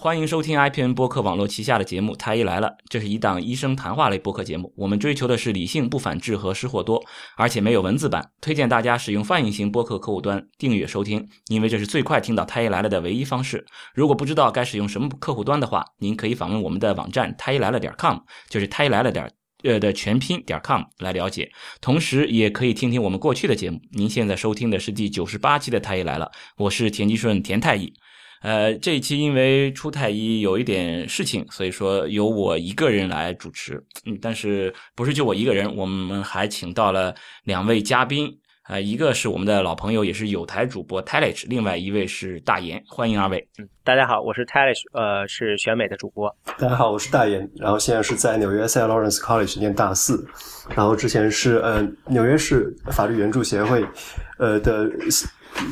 欢迎收听 IPN 播客网络旗下的节目《太医来了》，这是一档医生谈话类播客节目。我们追求的是理性、不反制和失货多，而且没有文字版。推荐大家使用泛音型播客客户端订阅收听，因为这是最快听到《太医来了》的唯一方式。如果不知道该使用什么客户端的话，您可以访问我们的网站太医来了点 com，就是太医来了点呃的全拼点 com 来了解。同时，也可以听听我们过去的节目。您现在收听的是第九十八期的《太医来了》，我是田吉顺田太医。呃，这一期因为出太医有一点事情，所以说由我一个人来主持。嗯，但是不是就我一个人，我们还请到了两位嘉宾。呃，一个是我们的老朋友，也是有台主播 Talish，另外一位是大岩。欢迎二位。嗯，大家好，我是 Talish，呃，是选美的主播。大家好，我是大岩，然后现在是在纽约 Saint Lawrence College 念大四，然后之前是呃纽约市法律援助协会呃的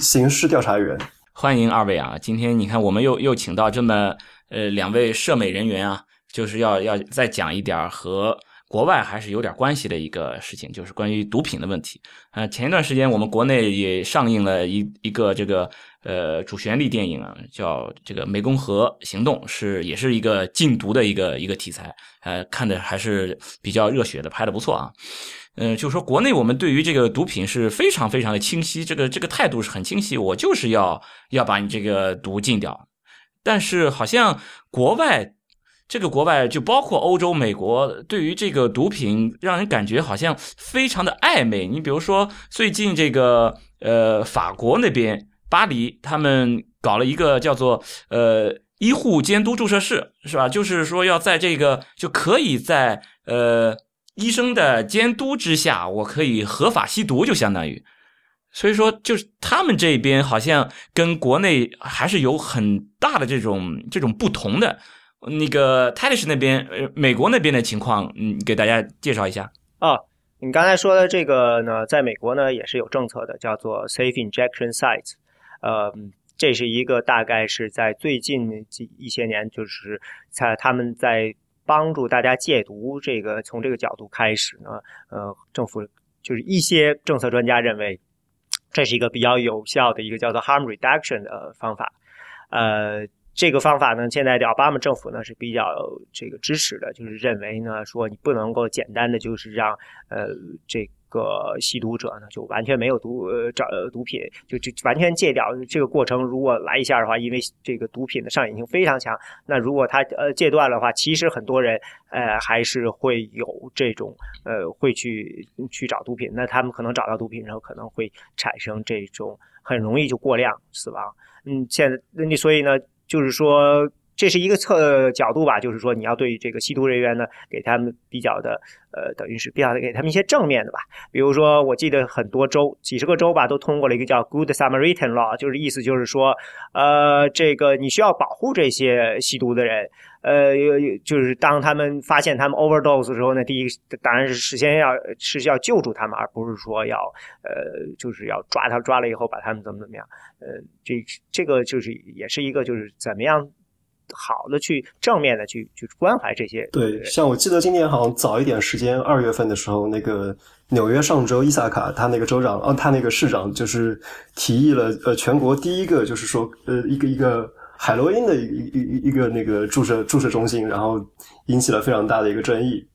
刑事调查员。欢迎二位啊！今天你看，我们又又请到这么呃两位涉美人员啊，就是要要再讲一点和国外还是有点关系的一个事情，就是关于毒品的问题。呃，前一段时间我们国内也上映了一一个这个呃主旋律电影啊，叫这个《湄公河行动》，是也是一个禁毒的一个一个题材，呃，看的还是比较热血的，拍的不错啊。嗯，就是说，国内我们对于这个毒品是非常非常的清晰，这个这个态度是很清晰，我就是要要把你这个毒禁掉。但是好像国外，这个国外就包括欧洲、美国，对于这个毒品，让人感觉好像非常的暧昧。你比如说，最近这个呃，法国那边巴黎，他们搞了一个叫做呃医护监督注射室，是吧？就是说要在这个就可以在呃。医生的监督之下，我可以合法吸毒，就相当于，所以说，就是他们这边好像跟国内还是有很大的这种这种不同的。那个泰勒斯那边，呃，美国那边的情况，嗯，给大家介绍一下。啊，你刚才说的这个呢，在美国呢也是有政策的，叫做 Safe Injection Sites。呃，这是一个大概是在最近几一些年，就是在他们在。帮助大家戒毒，这个从这个角度开始呢，呃，政府就是一些政策专家认为，这是一个比较有效的一个叫做 harm reduction 的方法，呃，这个方法呢，现在的奥巴马政府呢是比较这个支持的，就是认为呢，说你不能够简单的就是让呃这。个吸毒者呢，就完全没有毒呃找毒品，就就完全戒掉。这个过程如果来一下的话，因为这个毒品的上瘾性非常强，那如果他呃戒断的话，其实很多人呃还是会有这种呃会去去找毒品。那他们可能找到毒品之后，可能会产生这种很容易就过量死亡。嗯，现在那你所以呢，就是说。这是一个侧角度吧，就是说你要对这个吸毒人员呢，给他们比较的，呃，等于是比较的给他们一些正面的吧。比如说，我记得很多州，几十个州吧，都通过了一个叫 Good Samaritan Law，就是意思就是说，呃，这个你需要保护这些吸毒的人，呃，就是当他们发现他们 overdose 的时候呢，第一当然是事先要是要救助他们，而不是说要，呃，就是要抓他抓了以后把他们怎么怎么样，呃，这这个就是也是一个就是怎么样。好的，去正面的去去关怀这些。对，像我记得今年好像早一点时间，二月份的时候，那个纽约上周伊萨卡，他那个州长，哦，他那个市长就是提议了，呃，全国第一个就是说，呃，一个一个海洛因的一一一个那个注射注射中心，然后引起了非常大的一个争议。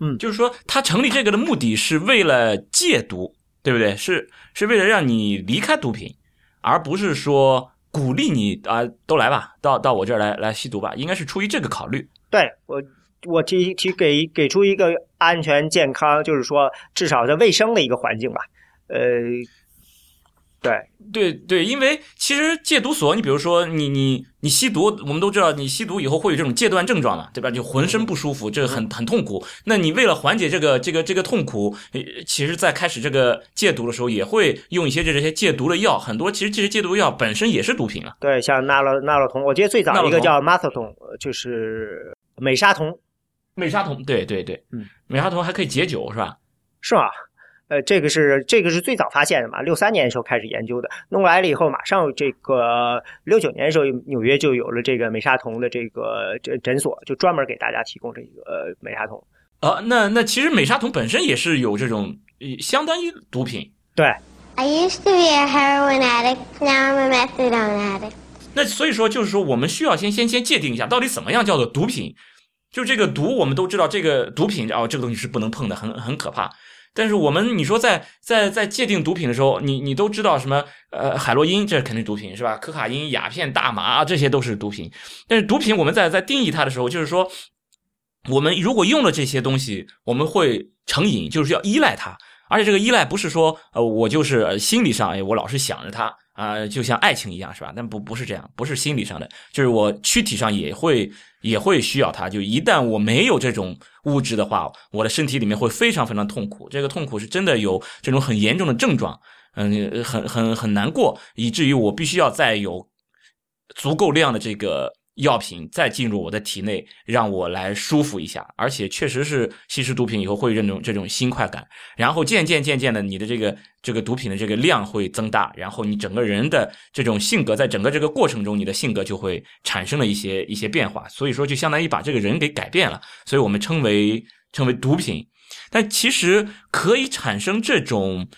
嗯，就是说他成立这个的目的是为了戒毒，对不对？是是为了让你离开毒品，而不是说。鼓励你啊，都来吧，到到我这儿来来吸毒吧，应该是出于这个考虑。对我，我提提给给出一个安全健康，就是说至少在卫生的一个环境吧，呃。对对对，因为其实戒毒所，你比如说你你你吸毒，我们都知道，你吸毒以后会有这种戒断症状嘛，对吧？就浑身不舒服，这个很很痛苦。那你为了缓解这个这个这个痛苦，其实，在开始这个戒毒的时候，也会用一些这这些戒毒的药。很多其实这些戒毒药本身也是毒品啊。对，像纳洛纳洛酮，我记得最早一个叫马特酮，就是美沙酮。美沙酮，对对对，嗯，美沙酮还可以解酒，是吧？是吧？呃，这个是这个是最早发现的嘛？六三年的时候开始研究的，弄来了以后，马上这个六九年的时候，纽约就有了这个美沙酮的这个诊诊所，就专门给大家提供这个美沙酮。啊，那那其实美沙酮本身也是有这种相当于毒品。对。I used to be a heroin addict, now I'm a methadone addict. 那所以说，就是说，我们需要先先先界定一下，到底怎么样叫做毒品？就这个毒，我们都知道，这个毒品哦，这个东西是不能碰的，很很可怕。但是我们你说在在在界定毒品的时候，你你都知道什么？呃，海洛因这肯定毒品是吧？可卡因、鸦片、大麻这些都是毒品。但是毒品我们在在定义它的时候，就是说，我们如果用了这些东西，我们会成瘾，就是要依赖它。而且这个依赖不是说呃我就是心理上哎我老是想着它啊，就像爱情一样是吧？但不不是这样，不是心理上的，就是我躯体上也会也会需要它。就一旦我没有这种物质的话，我的身体里面会非常非常痛苦。这个痛苦是真的有这种很严重的症状，嗯，很很很难过，以至于我必须要再有足够量的这个。药品再进入我的体内，让我来舒服一下，而且确实是吸食毒品以后会这种这种新快感，然后渐渐渐渐的，你的这个这个毒品的这个量会增大，然后你整个人的这种性格，在整个这个过程中，你的性格就会产生了一些一些变化，所以说就相当于把这个人给改变了，所以我们称为称为毒品，但其实可以产生这种。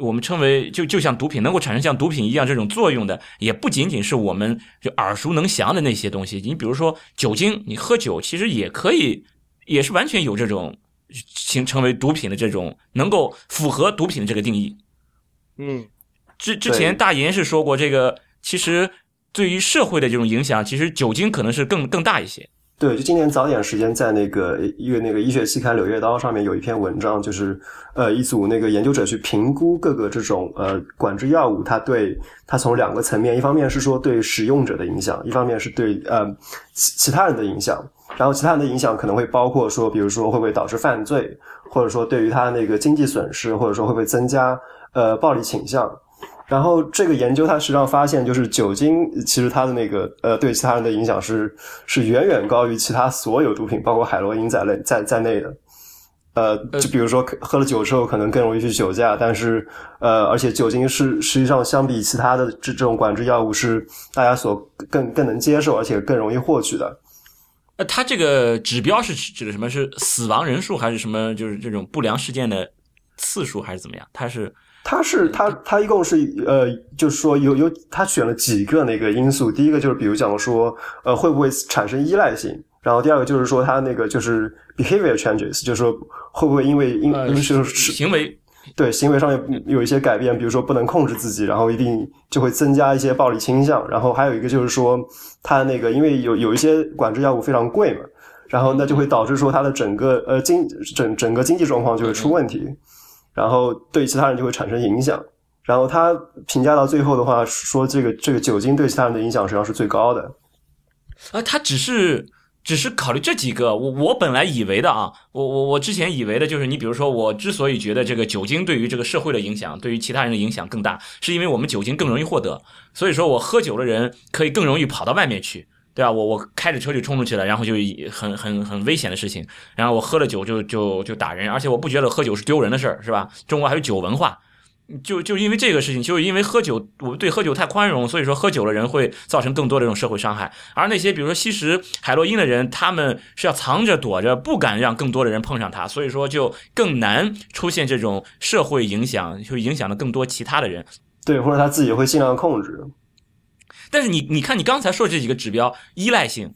我们称为就就像毒品能够产生像毒品一样这种作用的，也不仅仅是我们就耳熟能详的那些东西。你比如说酒精，你喝酒其实也可以，也是完全有这种形成为毒品的这种能够符合毒品的这个定义。嗯，之之前大岩是说过，这个其实对于社会的这种影响，其实酒精可能是更更大一些。对，就今年早点时间，在那个一个那个医学期刊《柳叶刀》上面有一篇文章，就是呃一组那个研究者去评估各个这种呃管制药物，它对它从两个层面，一方面是说对使用者的影响，一方面是对呃其其他人的影响。然后其他人的影响可能会包括说，比如说会不会导致犯罪，或者说对于他那个经济损失，或者说会不会增加呃暴力倾向。然后这个研究它实际上发现，就是酒精其实它的那个呃对其他人的影响是是远远高于其他所有毒品，包括海洛因在内在在内的。呃，就比如说喝了酒之后可能更容易去酒驾，但是呃，而且酒精是实际上相比其他的这这种管制药物是大家所更更能接受，而且更容易获取的。呃，它这个指标是指的什么是死亡人数还是什么？就是这种不良事件的次数还是怎么样？它是？他是他他一共是呃，就是说有有他选了几个那个因素，第一个就是比如讲说呃会不会产生依赖性，然后第二个就是说他那个就是 behavior changes，就是说会不会因为因就是行为。对行为上有有一些改变，比如说不能控制自己，然后一定就会增加一些暴力倾向，然后还有一个就是说他那个因为有有一些管制药物非常贵嘛，然后那就会导致说他的整个呃经整整个经济状况就会出问题。然后对其他人就会产生影响。然后他评价到最后的话，说这个这个酒精对其他人的影响实际上是最高的。啊，他只是只是考虑这几个。我我本来以为的啊，我我我之前以为的就是，你比如说，我之所以觉得这个酒精对于这个社会的影响，对于其他人的影响更大，是因为我们酒精更容易获得。所以说我喝酒的人可以更容易跑到外面去。对啊，我我开着车就冲出去了，然后就很很很危险的事情。然后我喝了酒就就就打人，而且我不觉得喝酒是丢人的事儿，是吧？中国还有酒文化，就就因为这个事情，就是因为喝酒，我对喝酒太宽容，所以说喝酒的人会造成更多的这种社会伤害。而那些比如说吸食海洛因的人，他们是要藏着躲着，不敢让更多的人碰上他，所以说就更难出现这种社会影响，就影响了更多其他的人。对，或者他自己会尽量控制。但是你你看，你刚才说这几个指标，依赖性，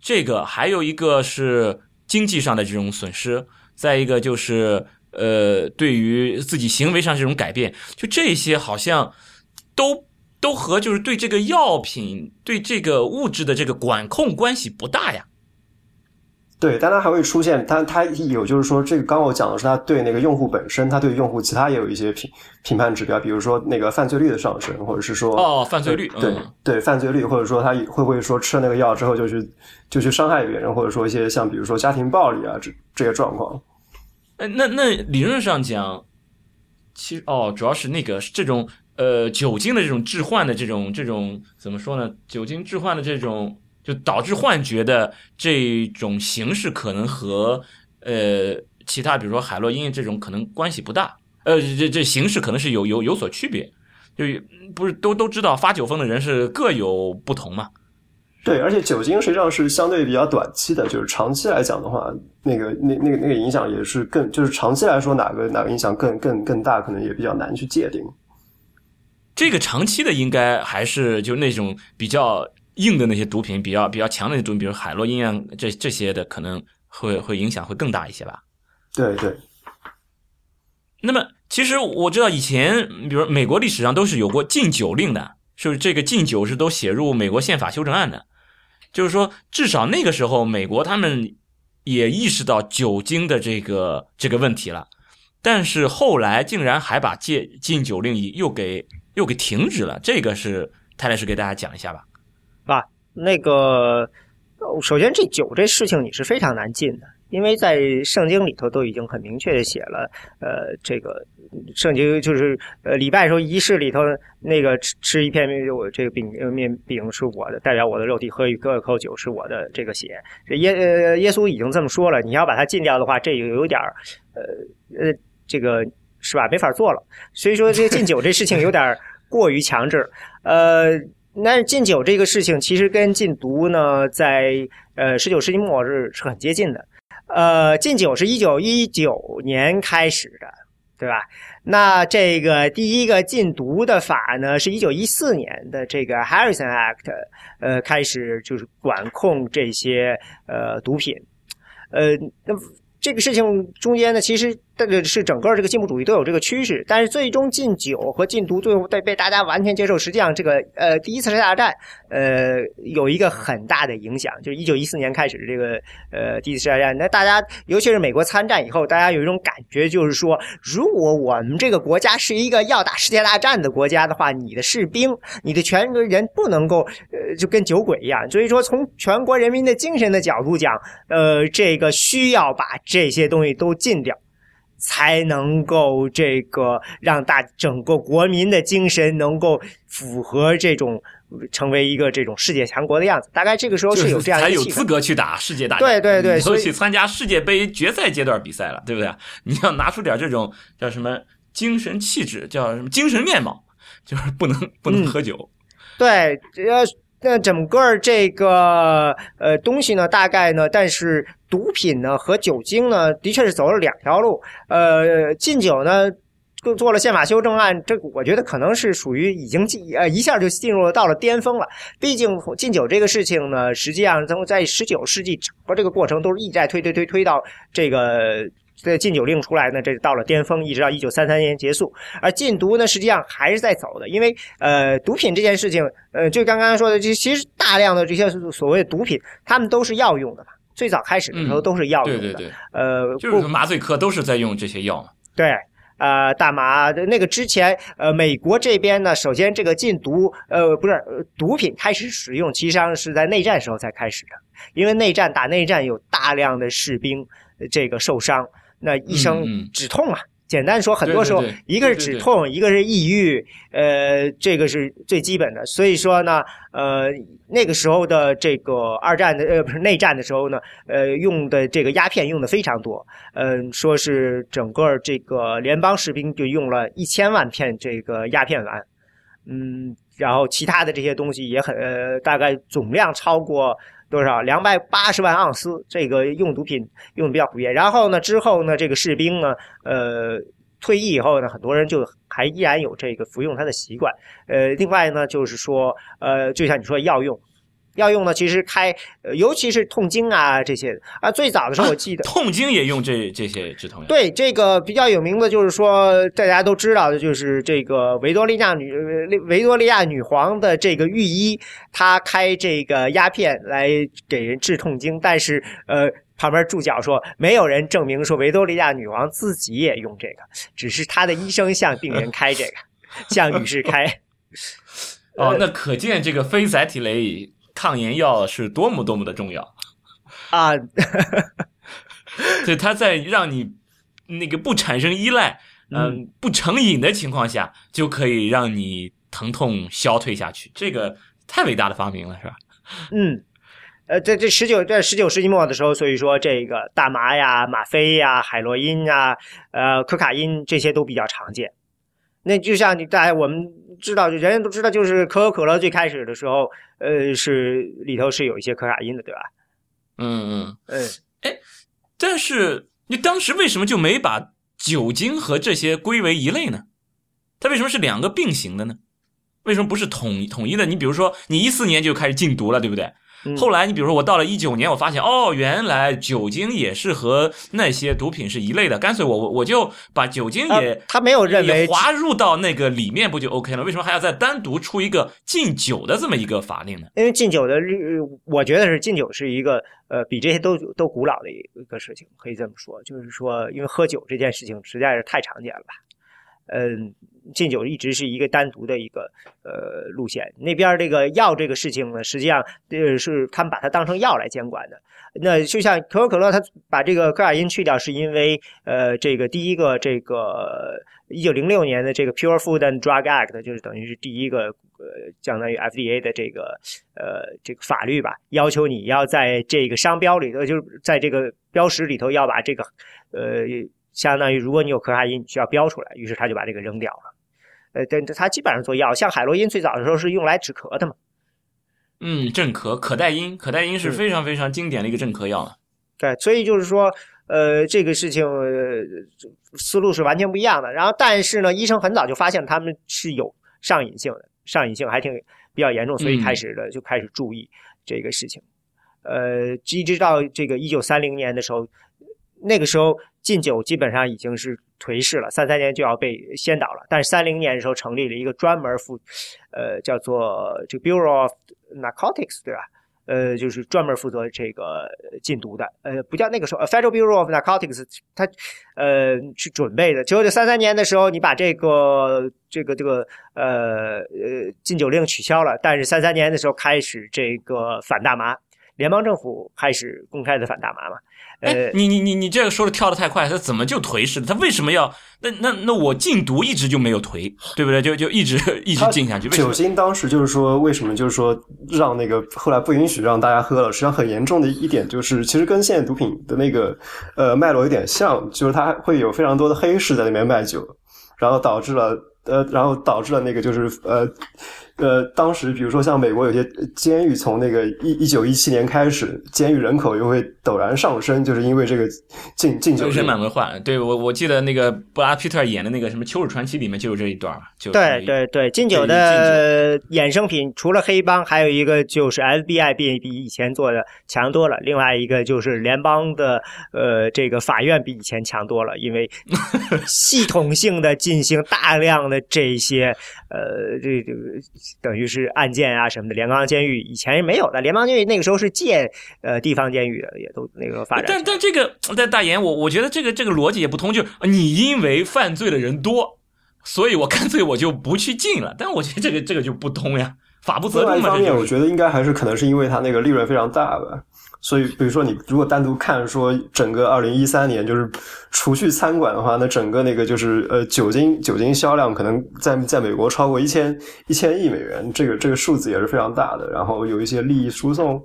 这个还有一个是经济上的这种损失，再一个就是呃，对于自己行为上这种改变，就这些好像都都和就是对这个药品对这个物质的这个管控关系不大呀。对，但它还会出现，它它有就是说，这个刚我讲的是它对那个用户本身，它对用户其他也有一些评评判指标，比如说那个犯罪率的上升，或者是说哦犯罪率，对对犯罪率，或者说他会不会说吃了那个药之后就去就去伤害别人，或者说一些像比如说家庭暴力啊这这些状况。哎，那那理论上讲，其实哦，主要是那个这种呃酒精的这种置换的这种这种怎么说呢？酒精置换的这种。就导致幻觉的这种形式，可能和呃其他，比如说海洛因这种，可能关系不大。呃，这这形式可能是有有有所区别。就不是都都知道发酒疯的人是各有不同嘛？对，而且酒精实际上是相对比较短期的，就是长期来讲的话，那个那那个那个影响也是更，就是长期来说哪个哪个影响更更更大，可能也比较难去界定。这个长期的应该还是就那种比较硬的那些毒品，比较比较强的那种，比如海洛因啊，这这些的可能会会影响会更大一些吧。对对。那么，其实我知道以前，比如美国历史上都是有过禁酒令的，是不是？这个禁酒是都写入美国宪法修正案的，就是说，至少那个时候，美国他们也意识到酒精的这个这个问题了，但是后来竟然还把戒禁酒令又给又给停止了，这个是泰勒是给大家讲一下吧。啊，那个，首先这酒这事情你是非常难禁的。因为在圣经里头都已经很明确的写了，呃，这个圣经就是呃礼拜时候仪式里头那个吃吃一片我这个饼面饼是我的，代表我的肉体；喝一口酒是我的这个血。耶呃耶稣已经这么说了，你要把它禁掉的话，这有有点儿呃呃这个是吧？没法做了。所以说这禁酒这事情有点过于强制。呃，那禁酒这个事情其实跟禁毒呢，在呃十九世纪末是是很接近的。呃，禁酒是一九一九年开始的，对吧？那这个第一个禁毒的法呢，是一九一四年的这个 Harrison Act，呃，开始就是管控这些呃毒品，呃，那这个事情中间呢，其实。这是整个这个进步主义都有这个趋势，但是最终禁酒和禁毒最后被被大家完全接受。实际上，这个呃第一次世界大战呃有一个很大的影响，就是一九一四年开始的这个呃第一次世界大战。那大家尤其是美国参战以后，大家有一种感觉，就是说，如果我们这个国家是一个要打世界大战的国家的话，你的士兵、你的全国人不能够呃就跟酒鬼一样。所以说，从全国人民的精神的角度讲，呃，这个需要把这些东西都禁掉。才能够这个让大整个国民的精神能够符合这种成为一个这种世界强国的样子。大概这个时候是有这样才有资格去打世界大战，对对对，所以去参加世界杯决赛阶段比赛了，对不对？你要拿出点这种叫什么精神气质，叫什么精神面貌，就是不能不能喝酒。对，要。那整个这个呃东西呢，大概呢，但是毒品呢和酒精呢，的确是走了两条路。呃，禁酒呢，做了宪法修正案，这我觉得可能是属于已经进呃一下就进入了到了巅峰了。毕竟禁酒这个事情呢，实际上从在十九世纪整个这个过程都是一再推推推推到这个。这禁酒令出来呢，这到了巅峰，一直到一九三三年结束。而禁毒呢，实际上还是在走的，因为呃，毒品这件事情，呃，就刚刚说的，这其实大量的这些所谓的毒品，他们都是药用的嘛。最早开始的时候都是药用的，对对对，呃，就是麻醉科都是在用这些药嘛。对，呃，大麻那个之前，呃，美国这边呢，首先这个禁毒，呃，不是毒品开始使用，其实上是在内战时候才开始的，因为内战打内战有大量的士兵这个受伤。那医生止痛啊，简单说，很多时候一个是止痛，一个是抑郁，呃，这个是最基本的。所以说呢，呃，那个时候的这个二战的呃不是内战的时候呢，呃，用的这个鸦片用的非常多，嗯，说是整个这个联邦士兵就用了一千万片这个鸦片丸，嗯，然后其他的这些东西也很呃，大概总量超过。多少？两百八十万盎司，这个用毒品用的比较普遍。然后呢，之后呢，这个士兵呢，呃，退役以后呢，很多人就还依然有这个服用它的习惯。呃，另外呢，就是说，呃，就像你说药用。要用的，其实开，尤其是痛经啊这些啊，最早的时候我记得痛经也用这这些止痛药。对，这个比较有名的，就是说大家都知道的，就是这个维多利亚女维多利亚女皇的这个御医，她开这个鸦片来给人治痛经，但是呃，旁边注脚说没有人证明说维多利亚女王自己也用这个，只是她的医生向病人开这个，向女士开。哦，那可见这个非甾体酶。抗炎药是多么多么的重要啊！对，它在让你那个不产生依赖，嗯，不成瘾的情况下，就可以让你疼痛消退下去。这个太伟大的发明了，是吧？嗯，呃，在这十九在十九世纪末的时候，所以说这个大麻呀、吗啡呀、海洛因呀、呃、可卡因这些都比较常见。那就像你大家我们知道，人人都知道，就是可口可乐最开始的时候，呃，是里头是有一些可卡因的，对吧？嗯嗯嗯。哎，但是你当时为什么就没把酒精和这些归为一类呢？它为什么是两个并行的呢？为什么不是统统一的？你比如说，你一四年就开始禁毒了，对不对？嗯后来你比如说我到了一九年，我发现哦，原来酒精也是和那些毒品是一类的，干脆我我我就把酒精也、呃他没有认为也划入到那个里面，不就 OK 了？为什么还要再单独出一个禁酒的这么一个法令呢？因为禁酒的日，我觉得是禁酒是一个呃比这些都都古老的一个事情，可以这么说，就是说，因为喝酒这件事情实在是太常见了吧。嗯，禁酒一直是一个单独的一个呃路线。那边这个药这个事情呢，实际上呃是他们把它当成药来监管的。那就像可口可乐，它把这个可卡因去掉，是因为呃这个第一个这个一九零六年的这个 Pure Food and Drug Act，就是等于是第一个呃相当于 FDA 的这个呃这个法律吧，要求你要在这个商标里头，就是在这个标识里头要把这个呃。相当于如果你有可卡因，你需要标出来，于是他就把这个扔掉了。呃，但他基本上做药，像海洛因最早的时候是用来止咳的嘛。嗯，镇咳，可待因，可待因是非常非常经典的一个镇咳药了。对，所以就是说，呃，这个事情、呃、思路是完全不一样的。然后，但是呢，医生很早就发现他们是有上瘾性的，上瘾性还挺比较严重，所以开始的就开始注意这个事情。呃，一直到这个一九三零年的时候，那个时候。禁酒基本上已经是颓势了，三三年就要被先倒了。但是三零年的时候成立了一个专门负，呃，叫做这个 Bureau of Narcotics，对吧？呃，就是专门负责这个禁毒的。呃，不叫那个时候 Federal Bureau of Narcotics，它呃去准备的。结果就三三年的时候，你把这个这个这个呃呃禁酒令取消了，但是三三年的时候开始这个反大麻，联邦政府开始公开的反大麻嘛。哎，你你你你这个说的跳的太快，他怎么就颓势了？他为什么要那那那我禁毒一直就没有颓，对不对？就就一直一直禁下去。酒精当时就是说，为什么就是说让那个后来不允许让大家喝了？实际上很严重的一点就是，其实跟现在毒品的那个呃脉络有点像，就是它会有非常多的黑市在里面卖酒，然后导致了呃，然后导致了那个就是呃。呃，当时比如说像美国有些监狱，从那个一一九一七年开始，监狱人口又会陡然上升，就是因为这个禁禁酒人满为患。对我我记得那个布拉皮特演的那个什么《秋日传奇》里面就有这一段就对对对，禁酒的衍生品除了黑帮，还有一个就是 FBI 比比以前做的强多了，另外一个就是联邦的呃这个法院比以前强多了，因为 系统性的进行大量的这些呃这这个。等于是案件啊什么的，联邦监狱以前是没有的，联邦监狱那个时候是借呃地方监狱的，也都那个发展。但但这个但大言，我我觉得这个这个逻辑也不通，就是你因为犯罪的人多，所以我干脆我就不去进了。但我觉得这个这个就不通呀，法不责众嘛。另外一方面，我觉得应该还是可能是因为它那个利润非常大吧。所以，比如说你如果单独看说整个二零一三年，就是除去餐馆的话，那整个那个就是呃酒精酒精销量可能在在美国超过一千一千亿美元，这个这个数字也是非常大的。然后有一些利益输送，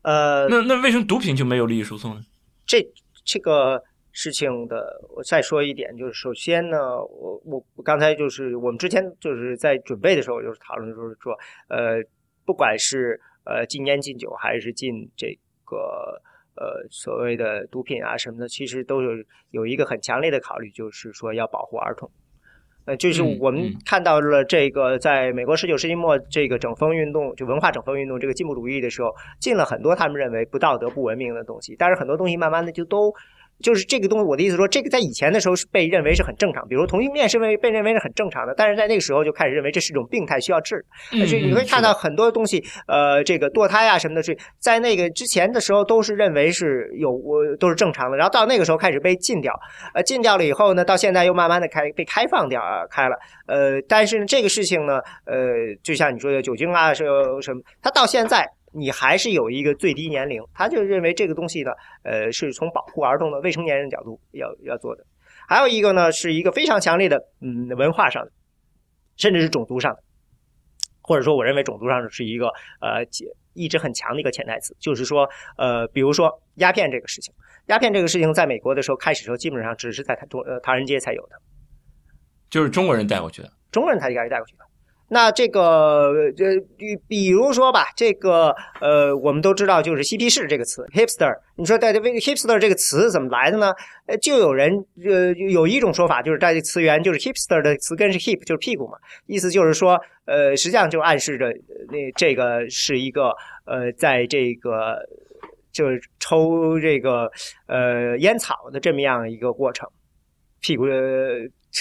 呃，那那为什么毒品就没有利益输送呢？这这个事情的，我再说一点，就是首先呢，我我我刚才就是我们之前就是在准备的时候就是讨论，就是说呃，不管是呃，禁烟禁酒还是禁这个呃所谓的毒品啊什么的，其实都有有一个很强烈的考虑，就是说要保护儿童。呃，就是我们看到了这个，在美国十九世纪末这个整风运动，就文化整风运动这个进步主义的时候，进了很多他们认为不道德、不文明的东西，但是很多东西慢慢的就都。就是这个东西，我的意思说，这个在以前的时候是被认为是很正常，比如同性恋是被被认为是很正常的，但是在那个时候就开始认为这是一种病态，需要治。而且你会看到很多东西，呃，这个堕胎啊什么的，是在那个之前的时候都是认为是有我都是正常的，然后到那个时候开始被禁掉，呃，禁掉了以后呢，到现在又慢慢的开被开放掉啊开了，呃，但是呢这个事情呢，呃，就像你说的酒精啊是什么，它到现在。你还是有一个最低年龄，他就认为这个东西呢，呃，是从保护儿童的未成年人角度要要做的。还有一个呢，是一个非常强烈的，嗯，文化上的，甚至是种族上的，或者说，我认为种族上是一个呃一直很强的一个潜台词，就是说，呃，比如说鸦片这个事情，鸦片这个事情在美国的时候开始时候，基本上只是在中呃唐人街才有的，就是中国人带过去的，中国人才给带过去的。那这个呃，比比如说吧，这个呃，我们都知道就是嬉皮士这个词，hipster。你说在这 hipster 这个词怎么来的呢？呃，就有人呃有一种说法，就是在这词源就是 hipster 的词根是 hip，就是屁股嘛，意思就是说，呃，实际上就暗示着那这个是一个呃，在这个就是抽这个呃烟草的这么样一个过程，屁股。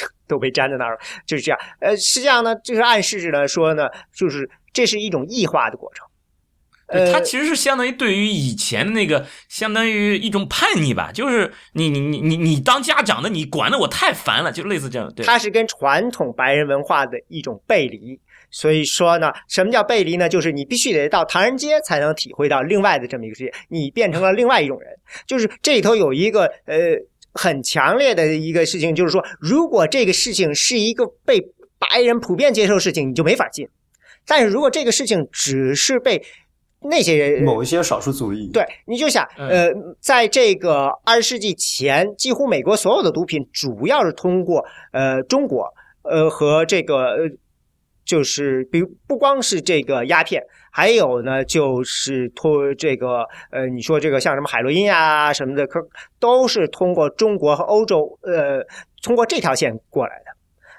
都被粘在那儿了，就是这样。呃，实际上呢，就是暗示着呢说呢，就是这是一种异化的过程。呃，它其实是相当于对于以前的那个，相当于一种叛逆吧，就是你你你你你当家长的，你管的我太烦了，就类似这样。对，它是跟传统白人文化的一种背离。所以说呢，什么叫背离呢？就是你必须得到唐人街才能体会到另外的这么一个世界，你变成了另外一种人。就是这里头有一个呃。很强烈的一个事情，就是说，如果这个事情是一个被白人普遍接受事情，你就没法进；但是如果这个事情只是被那些人某一些少数族裔，对，你就想，呃，在这个二十世纪前，几乎美国所有的毒品主要是通过呃中国，呃和这个呃就是比如不光是这个鸦片。还有呢，就是通这个呃，你说这个像什么海洛因啊什么的，可都是通过中国和欧洲呃，通过这条线过来的。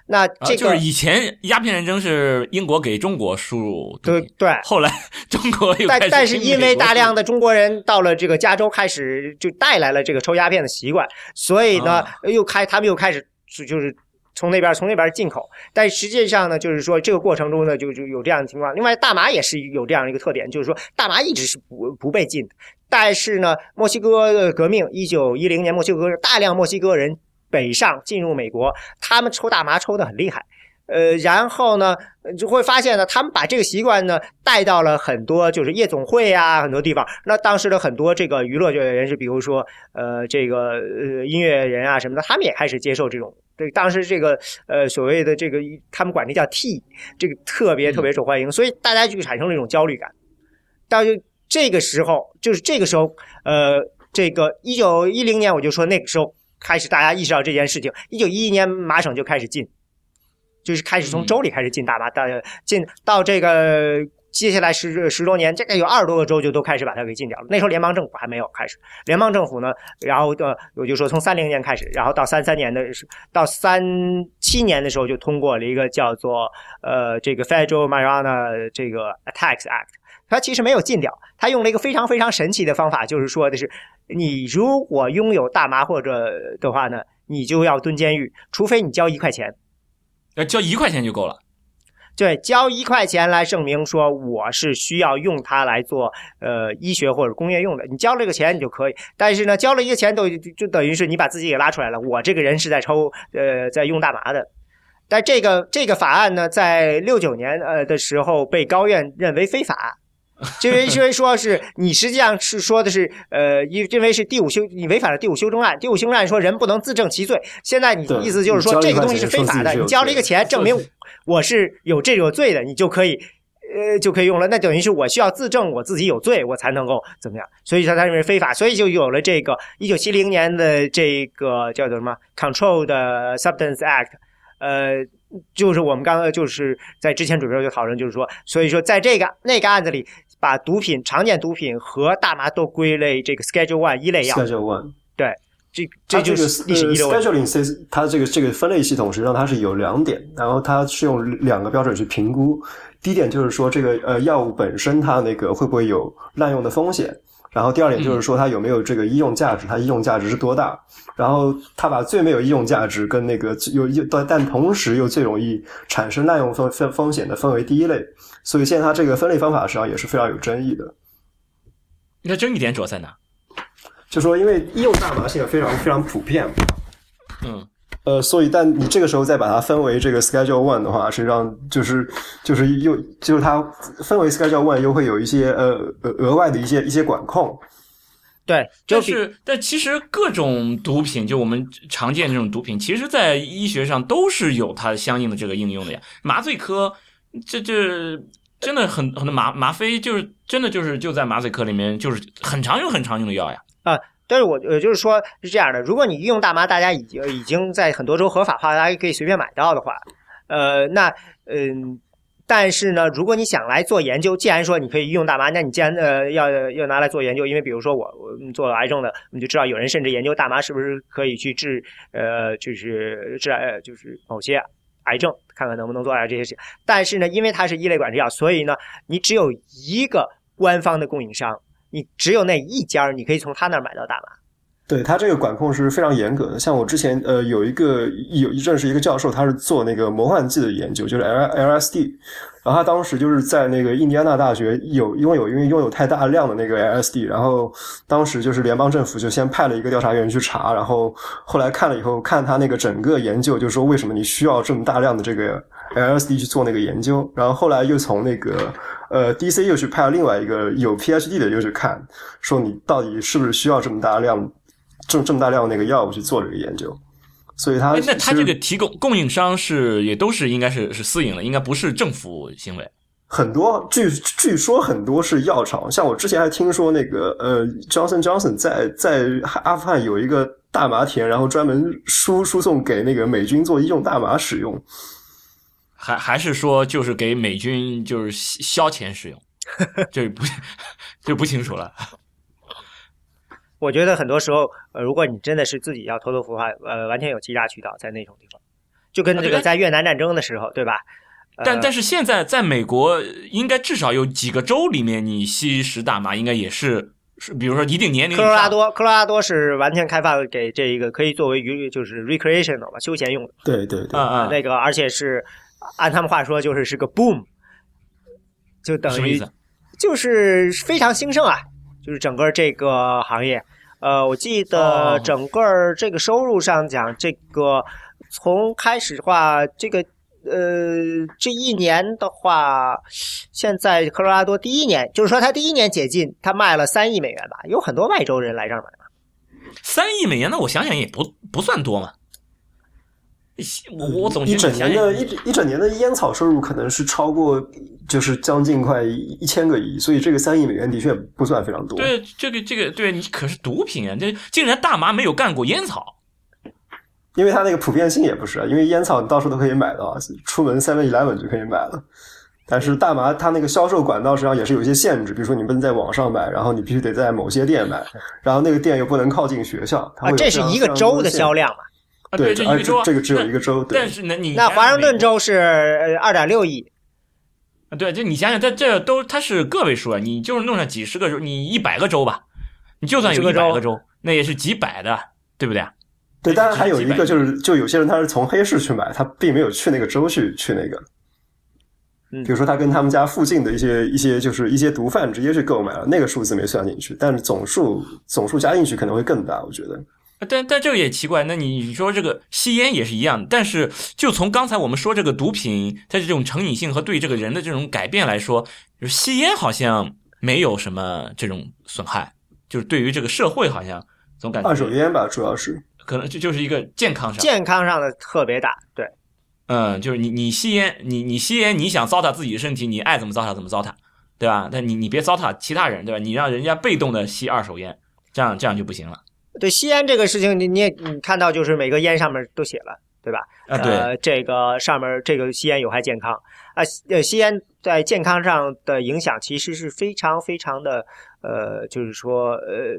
那这个就是以前鸦片战争是英国给中国输入，对对。后来中国又但但是因为大量的中国人到了这个加州，开始就带来了这个抽鸦片的习惯，所以呢，又开他们又开始就是。从那边从那边进口，但实际上呢，就是说这个过程中呢，就就有这样的情况。另外，大麻也是有这样一个特点，就是说大麻一直是不不被禁的。但是呢，墨西哥的革命，一九一零年，墨西哥大量墨西哥人北上进入美国，他们抽大麻抽的很厉害。呃，然后呢，就会发现呢，他们把这个习惯呢带到了很多就是夜总会啊，很多地方。那当时的很多这个娱乐界人士，比如说呃这个呃音乐人啊什么的，他们也开始接受这种。对，当时这个呃所谓的这个他们管这叫 T，这个特别特别受欢迎，所以大家就产生了一种焦虑感。到就这个时候，就是这个时候，呃，这个一九一零年我就说那个时候开始大家意识到这件事情。一九一一年麻省就开始禁。就是开始从州里开始禁大麻，到禁到这个接下来十十多年，这个有二十多个州就都开始把它给禁掉了。那时候联邦政府还没有开始，联邦政府呢，然后呃，我就说从三零年开始，然后到三三年的到三七年的时候就通过了一个叫做呃这个 Federal Marijuana 这个 Tax Act，它其实没有禁掉，它用了一个非常非常神奇的方法，就是说的是你如果拥有大麻或者的话呢，你就要蹲监狱，除非你交一块钱。要交一块钱就够了，对，交一块钱来证明说我是需要用它来做呃医学或者工业用的，你交了个钱你就可以。但是呢，交了一个钱都就等于是你把自己给拉出来了，我这个人是在抽呃在用大麻的。但这个这个法案呢，在六九年呃的时候被高院认为非法。因为因为说是你实际上是说的是，呃，因因为是第五修你违反了第五修正案，第五修正案说人不能自证其罪。现在你的意思就是说这个东西是非法的，你交了一个钱证明我是有这个罪的，你就可以呃就可以用了。那等于是我需要自证我自己有罪，我才能够怎么样？所以说他认为非法，所以就有了这个一九七零年的这个叫做什么 Control 的 Substance Act，呃。就是我们刚刚就是在之前准备就讨论，就是说，所以说在这个那个案子里，把毒品常见毒品和大麻都归类这个 Schedule One 一类药。Schedule One 对，这这就是历史遗留。Scheduling C 它这个这个分类系统实际上它是有两点，然后它是用两个标准去评估。第一点就是说这个呃药物本身它那个会不会有滥用的风险。然后第二点就是说它有没有这个医用价值，它医用价值是多大？然后他把最没有医用价值跟那个有但但同时又最容易产生滥用风风风险的分为第一类，所以现在它这个分类方法实际上也是非常有争议的。那争议点主要在哪？就说因为医用大麻现在非常非常普遍，嗯。呃，所以，但你这个时候再把它分为这个 Schedule One 的话，实际上就是就是又就是它分为 Schedule One 又会有一些呃额额外的一些一些管控。对，就是，但其实各种毒品，就我们常见这种毒品，其实在医学上都是有它相应的这个应用的呀。麻醉科，这这真的很很多麻吗啡，就是真的就是就在麻醉科里面，就是很常用很常用的药呀。啊。但是我呃就是说，是这样的，如果你医用大麻，大家已经已经在很多州合法化，大家可以随便买到的话，呃，那嗯，但是呢，如果你想来做研究，既然说你可以用大麻，那你既然呃要要拿来做研究，因为比如说我我做了癌症的，你就知道有人甚至研究大麻是不是可以去治呃就是治癌就是某些癌症，看看能不能做啊这些事情。但是呢，因为它是一类管制药，所以呢，你只有一个官方的供应商，你只有那一家，你可以从他那儿买到大麻。对他这个管控是非常严格的。像我之前呃有一个有认识一个教授，他是做那个魔幻剂的研究，就是 L LSD。然后他当时就是在那个印第安纳大学有拥有因为拥有太大量的那个 LSD，然后当时就是联邦政府就先派了一个调查员去查，然后后来看了以后看他那个整个研究，就是说为什么你需要这么大量的这个 LSD 去做那个研究？然后后来又从那个呃 DC 又去派了另外一个有 PhD 的又去看，说你到底是不是需要这么大量？这这么大量那个药物去做这个研究，所以他那他这个提供供应商是也都是应该是是私营的，应该不是政府行为。很多据据说很多是药厂，像我之前还听说那个呃，Johnson Johnson 在在阿富汗有一个大麻田，然后专门输输送给那个美军做医用大麻使用，还还是说就是给美军就是消遣使用，这不 就不清楚了。我觉得很多时候，呃，如果你真的是自己要偷偷服化，呃，完全有欺诈渠道在那种地方，就跟这个在越南战争的时候，对吧？但但是现在在美国，应该至少有几个州里面，你吸食大麻应该也是是，比如说一定年龄。科罗拉多，科罗拉多是完全开放给这一个可以作为娱就是 recreational 吧，休闲用的。对对对，啊啊，那个而且是按他们话说，就是是个 boom，就等于就是非常兴盛啊。就是整个这个行业，呃，我记得整个这个收入上讲，这个从开始的话，这个呃，这一年的话，现在科罗拉多第一年，就是说他第一年解禁，他卖了三亿美元吧，有很多外州人来这儿买嘛。三亿美元，那我想想也不不算多嘛。我我总一整年的一一整年的烟草收入可能是超过，就是将近快一千个亿，所以这个三亿美元的确不算非常多。对，这个这个对你可是毒品啊！这竟然大麻没有干过烟草，因为它那个普遍性也不是，因为烟草你到处都可以买到，出门 Seven Eleven 就可以买了。但是大麻它那个销售管道实际上也是有一些限制，比如说你不能在网上买，然后你必须得在某些店买，然后那个店又不能靠近学校。啊，这是一个州的销量嘛？对，这一个州，这个只有一个州。但是呢，你那华盛顿州是二点六亿。啊，对，就你想想，这这都它是个位数啊，你就是弄上几十个州，你一百个州吧，你就算有一百个州，那也是几百的，对不对？对，当然还有一个就是，就有些人他是从黑市去买，他并没有去那个州去去那个。嗯，比如说他跟他们家附近的一些一些就是一些毒贩直接去购买了，那个数字没算进去，但是总数总数加进去可能会更大，我觉得。但但这个也奇怪，那你说这个吸烟也是一样，但是就从刚才我们说这个毒品它这种成瘾性和对这个人的这种改变来说，就是吸烟好像没有什么这种损害，就是对于这个社会好像总感觉二手烟吧，主要是可能这就是一个健康上健康上的特别大，对，嗯，就是你你吸烟，你你吸烟，你想糟蹋自己的身体，你爱怎么糟蹋怎么糟蹋，对吧？但你你别糟蹋其他人，对吧？你让人家被动的吸二手烟，这样这样就不行了。对吸烟这个事情，你你也你看到，就是每个烟上面都写了，对吧？啊，对，这个上面这个吸烟有害健康啊，呃，吸烟在健康上的影响其实是非常非常的，呃，就是说，呃，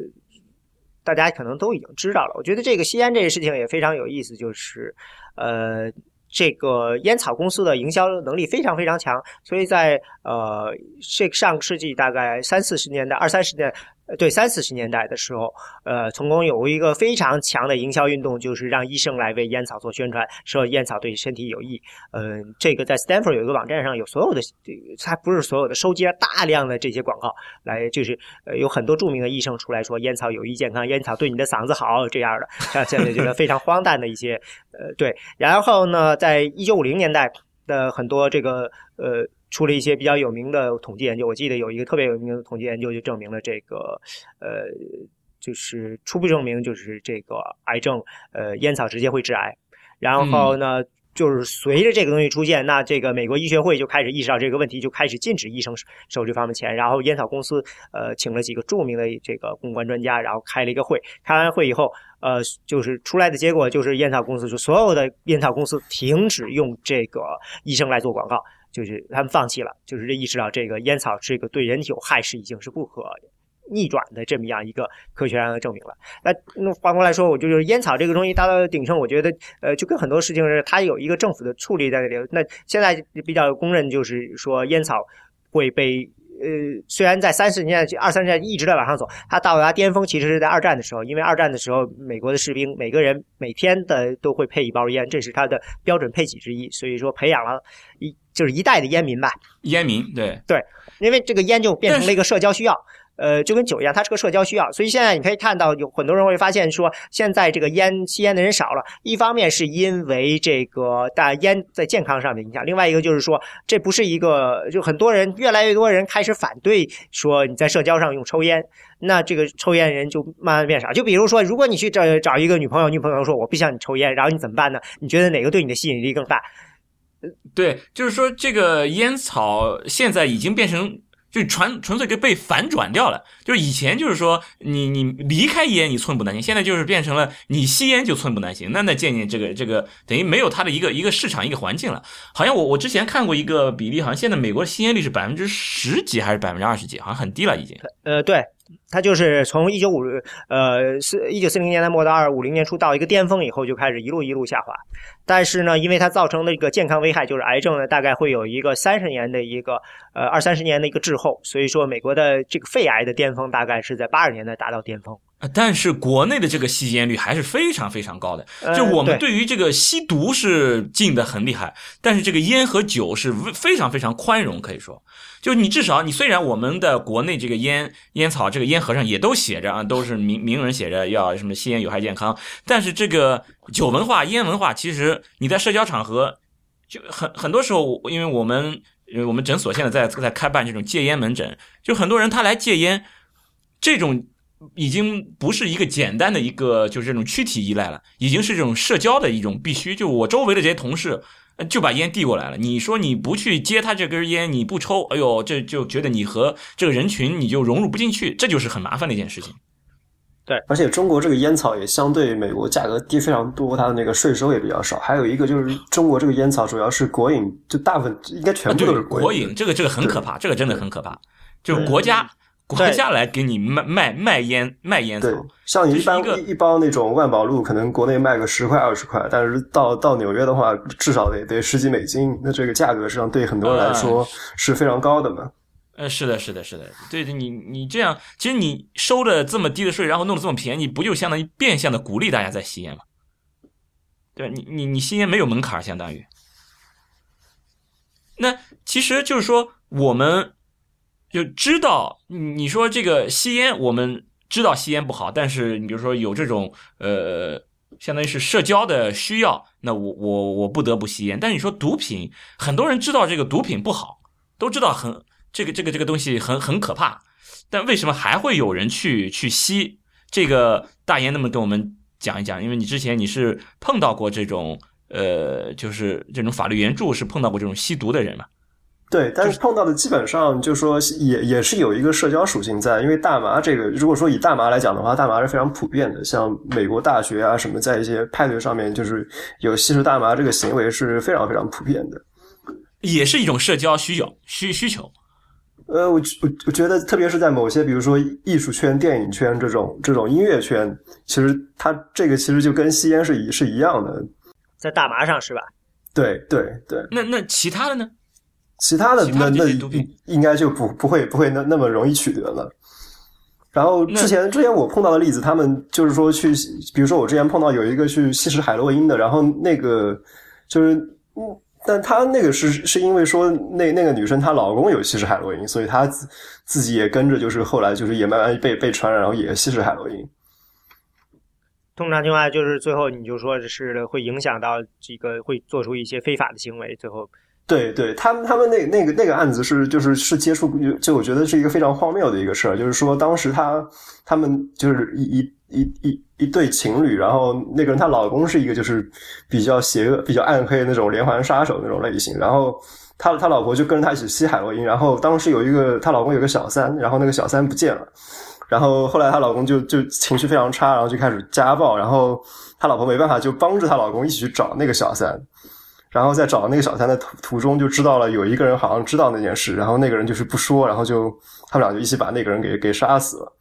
大家可能都已经知道了。我觉得这个吸烟这个事情也非常有意思，就是呃，这个烟草公司的营销能力非常非常强，所以在呃，这上个世纪大概三四十年代、二三十年。对三四十年代的时候，呃，成功有一个非常强的营销运动，就是让医生来为烟草做宣传，说烟草对身体有益。嗯，这个在 Stanford 有一个网站上有所有的，它不是所有的，收集了大量的这些广告，来就是呃有很多著名的医生出来说烟草有益健康，烟草对你的嗓子好这样的，像现在觉得非常荒诞的一些，呃，对。然后呢，在一九五零年代的很多这个呃。出了一些比较有名的统计研究，我记得有一个特别有名的统计研究就证明了这个，呃，就是初步证明就是这个癌症，呃，烟草直接会致癌。然后呢，就是随着这个东西出现，那这个美国医学会就开始意识到这个问题，就开始禁止医生收这方面钱。然后烟草公司呃请了几个著名的这个公关专家，然后开了一个会。开完会以后，呃，就是出来的结果就是烟草公司就所有的烟草公司停止用这个医生来做广告。就是他们放弃了，就是这意识到这个烟草这个对人体有害是已经是不可逆转的这么样一个科学上的证明了。那那反过来说，我就是烟草这个东西达到了鼎盛，我觉得呃就跟很多事情是它有一个政府的处理在这里。那现在比较公认就是说烟草会被。呃，虽然在三十年代、二三十年代一直在往上走，它到达巅峰其实是在二战的时候，因为二战的时候，美国的士兵每个人每天的都会配一包烟，这是它的标准配给之一，所以说培养了一就是一代的烟民吧。烟民，对对，因为这个烟就变成了一个社交需要。呃，就跟酒一样，它是个社交需要，所以现在你可以看到有很多人会发现说，现在这个烟吸烟的人少了，一方面是因为这个大烟在健康上的影响，另外一个就是说，这不是一个，就很多人越来越多人开始反对说你在社交上用抽烟，那这个抽烟人就慢慢变少。就比如说，如果你去找找一个女朋友，女朋友说我不想你抽烟，然后你怎么办呢？你觉得哪个对你的吸引力更大？对，就是说这个烟草现在已经变成。就纯纯粹给被反转掉了，就是以前就是说你你离开烟你寸步难行，现在就是变成了你吸烟就寸步难行，那那渐渐这个这个等于没有它的一个一个市场一个环境了。好像我我之前看过一个比例，好像现在美国吸烟率是百分之十几还是百分之二十几，好像很低了已经。呃，对。它就是从一九五呃四一九四零年代末到二五零年初到一个巅峰以后就开始一路一路下滑，但是呢，因为它造成的一个健康危害就是癌症呢，大概会有一个三十年的一个呃二三十年的一个滞后，所以说美国的这个肺癌的巅峰大概是在八十年代达到巅峰。但是国内的这个吸烟率还是非常非常高的，就我们对于这个吸毒是禁的很厉害，但是这个烟和酒是非常非常宽容，可以说，就你至少你虽然我们的国内这个烟烟草这个烟盒上也都写着啊，都是名名人写着要什么吸烟有害健康，但是这个酒文化烟文化，其实你在社交场合就很很多时候，因为我们我们诊所现在在在开办这种戒烟门诊，就很多人他来戒烟，这种。已经不是一个简单的一个就是这种躯体依赖了，已经是这种社交的一种必须。就我周围的这些同事，就把烟递过来了。你说你不去接他这根烟，你不抽，哎呦，这就觉得你和这个人群你就融入不进去，这就是很麻烦的一件事情。对，而且中国这个烟草也相对美国价格低非常多，它的那个税收也比较少。还有一个就是中国这个烟草主要是国营，就大部分应该全部都是国营。这个这个很可怕，这个真的很可怕，就是国家。国家来给你卖卖卖烟卖烟草，像一般一包那种万宝路，可能国内卖个十块二十块，但是到到纽约的话，至少得得十几美金。那这个价格实际上对很多人来说是非常高的嘛。呃，是的，是的，是的，对的。你你这样，其实你收的这么低的税，然后弄得这么便宜，不就相当于变相的鼓励大家在吸烟吗？对吧？你你你吸烟没有门槛，相当于。那其实就是说我们。就知道你说这个吸烟，我们知道吸烟不好，但是你比如说有这种呃，相当于是社交的需要，那我我我不得不吸烟。但是你说毒品，很多人知道这个毒品不好，都知道很这个这个这个东西很很可怕，但为什么还会有人去去吸？这个大爷，那么跟我们讲一讲，因为你之前你是碰到过这种呃，就是这种法律援助是碰到过这种吸毒的人嘛？对，但是碰到的基本上就是说也也是有一个社交属性在，因为大麻这个，如果说以大麻来讲的话，大麻是非常普遍的，像美国大学啊什么，在一些派对上面，就是有吸食大麻这个行为是非常非常普遍的，也是一种社交需求需需求。呃，我我我觉得，特别是在某些比如说艺术圈、电影圈这种这种音乐圈，其实它这个其实就跟吸烟是一是一样的，在大麻上是吧？对对对。那那其他的呢？其他的那那应该就不不会不会那那么容易取得了。然后之前之前我碰到的例子，他们就是说去，比如说我之前碰到有一个去吸食海洛因的，然后那个就是嗯，但他那个是是因为说那那个女生她老公有吸食海洛因，所以她自自己也跟着就是后来就是也慢慢被被传染，然后也吸食海洛因。通常情况下，就是最后你就说是会影响到这个会做出一些非法的行为，最后。对对，他们他们那那个那个案子是就是是接触就我觉得是一个非常荒谬的一个事儿，就是说当时他他们就是一一一一一对情侣，然后那个人她老公是一个就是比较邪恶、比较暗黑那种连环杀手那种类型，然后他他老婆就跟着他一起吸海洛因，然后当时有一个她老公有个小三，然后那个小三不见了，然后后来她老公就就情绪非常差，然后就开始家暴，然后她老婆没办法就帮着她老公一起去找那个小三。然后在找那个小三的途途中，就知道了有一个人好像知道那件事，然后那个人就是不说，然后就他们俩就一起把那个人给给杀死了。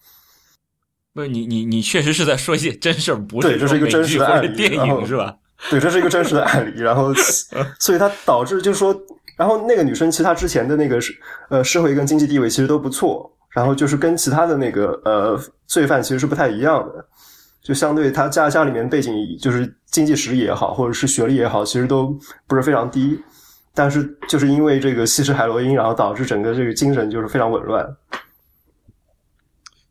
不是你你你确实是在说一些真事儿，不是对，这是一个真实的案例，电影是吧？对，这是一个真实的案例。然后，所以它导致就是说，然后那个女生其实她之前的那个是呃社会跟经济地位其实都不错，然后就是跟其他的那个呃罪犯其实是不太一样的。就相对他家家里面背景，就是经济实力也好，或者是学历也好，其实都不是非常低。但是就是因为这个吸食海洛因，然后导致整个这个精神就是非常紊乱。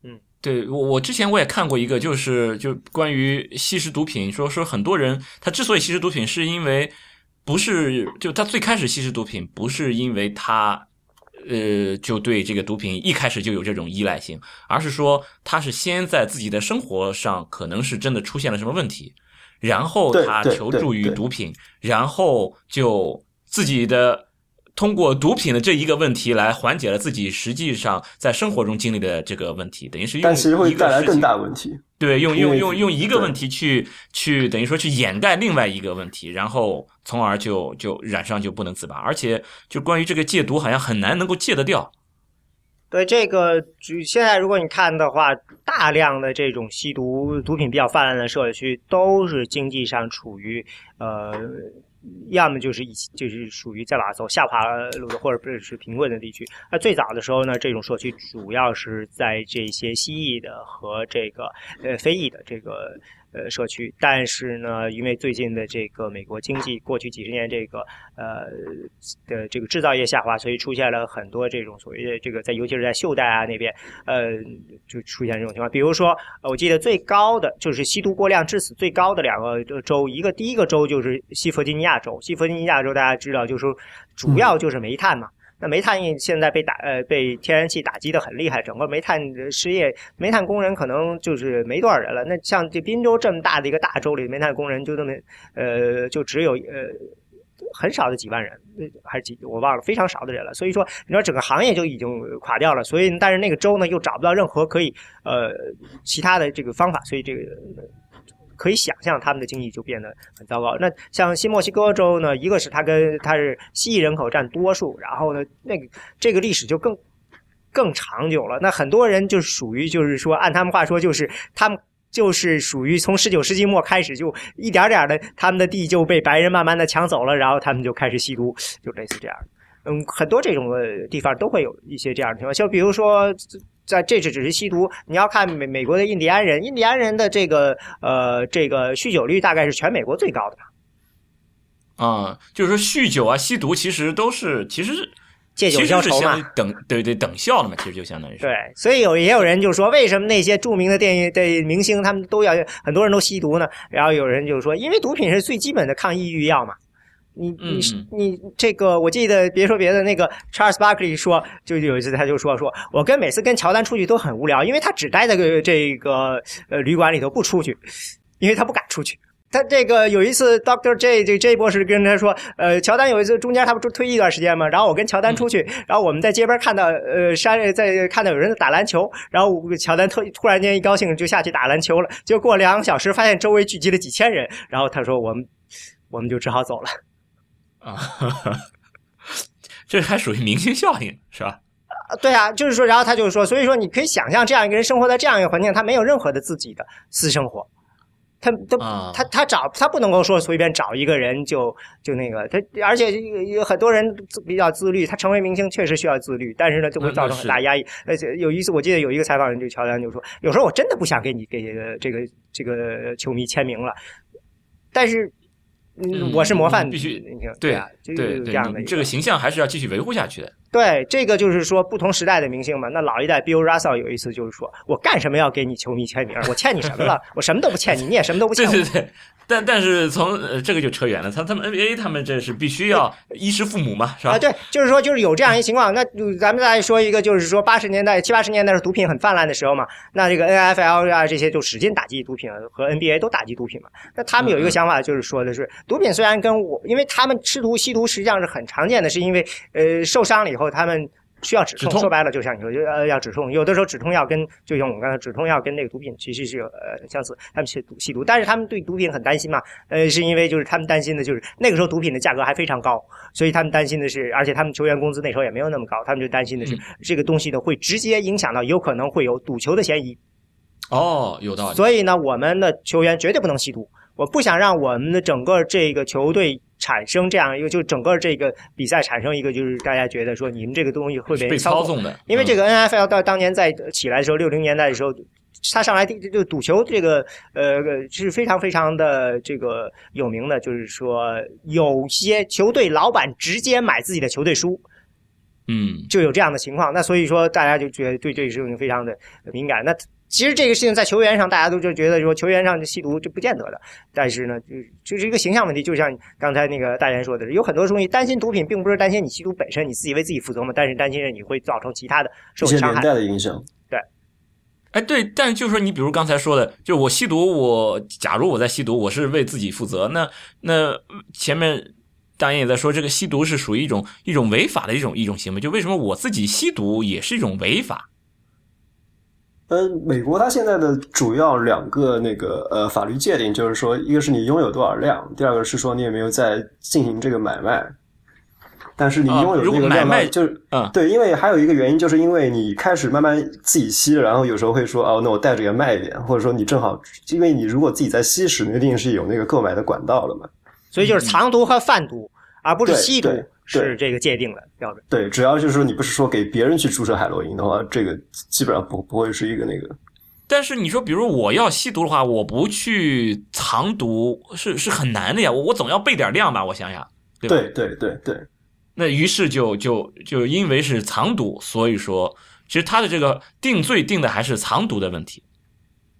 嗯，对我我之前我也看过一个，就是就关于吸食毒品，说说很多人他之所以吸食毒品，是因为不是就他最开始吸食毒品，不是因为他。呃，就对这个毒品一开始就有这种依赖性，而是说他是先在自己的生活上可能是真的出现了什么问题，然后他求助于毒品，然后就自己的。通过毒品的这一个问题来缓解了自己实际上在生活中经历的这个问题，等于是用其实会带来更大问题。对，用用用用一个问题去去等于说去掩盖另外一个问题，然后从而就就染上就不能自拔，而且就关于这个戒毒好像很难能够戒得掉。对这个，现在如果你看的话，大量的这种吸毒毒品比较泛滥的社区，都是经济上处于呃。要么就是一就是属于在哪走下滑路的，或者不是贫困的地区。那最早的时候呢，这种社区主要是在这些西裔的和这个呃非裔的这个。呃，社区，但是呢，因为最近的这个美国经济过去几十年这个呃的这个制造业下滑，所以出现了很多这种所谓的这个在尤其是在袖带啊那边，呃，就出现这种情况。比如说，我记得最高的就是吸毒过量致死最高的两个州，一个第一个州就是西弗吉尼亚州，西弗吉尼亚州大家知道，就是主要就是煤炭嘛。那煤炭业现在被打呃被天然气打击的很厉害，整个煤炭失业，煤炭工人可能就是没多少人了。那像这滨州这么大的一个大州里，煤炭工人就那么呃就只有呃很少的几万人，还是几我忘了，非常少的人了。所以说，你说整个行业就已经垮掉了。所以，但是那个州呢又找不到任何可以呃其他的这个方法，所以这个。可以想象，他们的经济就变得很糟糕。那像新墨西哥州呢，一个是它跟它是西裔人口占多数，然后呢，那个这个历史就更更长久了。那很多人就属于就是说，按他们话说，就是他们就是属于从十九世纪末开始，就一点点的他们的地就被白人慢慢的抢走了，然后他们就开始吸毒，就类似这样。嗯，很多这种地方都会有一些这样的情况，就比如说。在这只只是吸毒，你要看美美国的印第安人，印第安人的这个呃这个酗酒率大概是全美国最高的吧？啊，就是说酗酒啊、吸毒其实都是其实是借酒消愁嘛，等对对等效的嘛，其实就相当于是对，所以有也有人就说，为什么那些著名的电影的明星他们都要很多人都吸毒呢？然后有人就说，因为毒品是最基本的抗抑郁药嘛。你你是你这个，我记得别说别的，那个 Charles Barkley 说，就有一次他就说说，我跟每次跟乔丹出去都很无聊，因为他只待在个这个呃旅馆里头不出去，因为他不敢出去。他这个有一次，Doctor J 这 J 博士跟他说，呃，乔丹有一次中间他不是退役一段时间嘛，然后我跟乔丹出去，然后我们在街边看到呃山在看到有人在打篮球，然后乔丹突突然间一高兴就下去打篮球了，就过两个小时发现周围聚集了几千人，然后他说我们我们就只好走了。啊，这还属于明星效应是吧？啊，对啊，就是说，然后他就是说，所以说你可以想象，这样一个人生活在这样一个环境，他没有任何的自己的私生活，他都他他找他不能够说随便找一个人就就那个他，而且有很多人比较自律，他成为明星确实需要自律，但是呢就会造成很大压抑。而且有一次我记得有一个采访人就乔丹就说，有时候我真的不想给你给这个这个球迷签名了，但是。嗯，我是模范，必须对啊，对这样的这个形象还是要继续维护下去的。对，这个就是说不同时代的明星嘛。那老一代，Bill Russell 有一次就是说，我干什么要给你球迷签名？我欠你什么了？我什么都不欠你，你也什么都不欠。对对对。但但是从呃这个就扯远了，他他们 NBA 他们这是必须要衣食父母嘛，是吧？啊，对，就是说就是有这样一情况。那咱们再说一个，就是说八十年代七八十年代是毒品很泛滥的时候嘛，那这个 NFL 啊这些就使劲打击毒品，和 NBA 都打击毒品嘛。那他们有一个想法，就是说的是，毒品虽然跟我，因为他们吃毒吸毒实际上是很常见的，是因为呃受伤了以后他们。需要止痛，说白了就像你说，就呃要止痛。有的时候止痛药跟就像我们刚才止痛药跟那个毒品其实是有呃相似，他们吸毒吸毒，但是他们对毒品很担心嘛，呃是因为就是他们担心的就是那个时候毒品的价格还非常高，所以他们担心的是，而且他们球员工资那时候也没有那么高，他们就担心的是、嗯这个东西呢会直接影响到有可能会有赌球的嫌疑，哦，有道理。所以呢，我们的球员绝对不能吸毒。我不想让我们的整个这个球队产生这样一个，就整个这个比赛产生一个，就是大家觉得说你们这个东西会被操操纵的，嗯因为这个 NFL 到当年在起来的时候，六零年代的时候，他上来就就赌球这个呃是非常非常的这个有名的，就是说有些球队老板直接买自己的球队输，嗯，就有这样的情况。那所以说大家就觉得对这个事情非常的敏感。那其实这个事情在球员上，大家都就觉得说球员上吸毒这不见得的，但是呢，就就是一个形象问题。就像刚才那个大言说的，有很多东西担心毒品，并不是担心你吸毒本身，你自己为自己负责嘛，但是担心是你会造成其他的受伤害。带的影响。对哎，对，但就是说，你比如刚才说的，就我吸毒，我假如我在吸毒，我是为自己负责。那那前面大爷也在说，这个吸毒是属于一种一种违法的一种一种行为。就为什么我自己吸毒也是一种违法？嗯，美国它现在的主要两个那个呃法律界定，就是说，一个是你拥有多少量，第二个是说你有没有在进行这个买卖。但是你啊拥有那个量呢，买卖就是嗯对，因为还有一个原因，就是因为你开始慢慢自己吸了，然后有时候会说哦，那我带着也卖一点，或者说你正好，因为你如果自己在吸食，那一定是有那个购买的管道了嘛。所以就是藏毒和贩毒，而不是吸毒对是这个界定的标准。对，只要就是说你不是说给别人去注射海洛因的话，这个基本上不不会是一个那个。但是你说，比如我要吸毒的话，我不去藏毒是是很难的呀。我我总要备点量吧，我想想，对吧？对对对对那于是就就就因为是藏毒，所以说其实他的这个定罪定的还是藏毒的问题。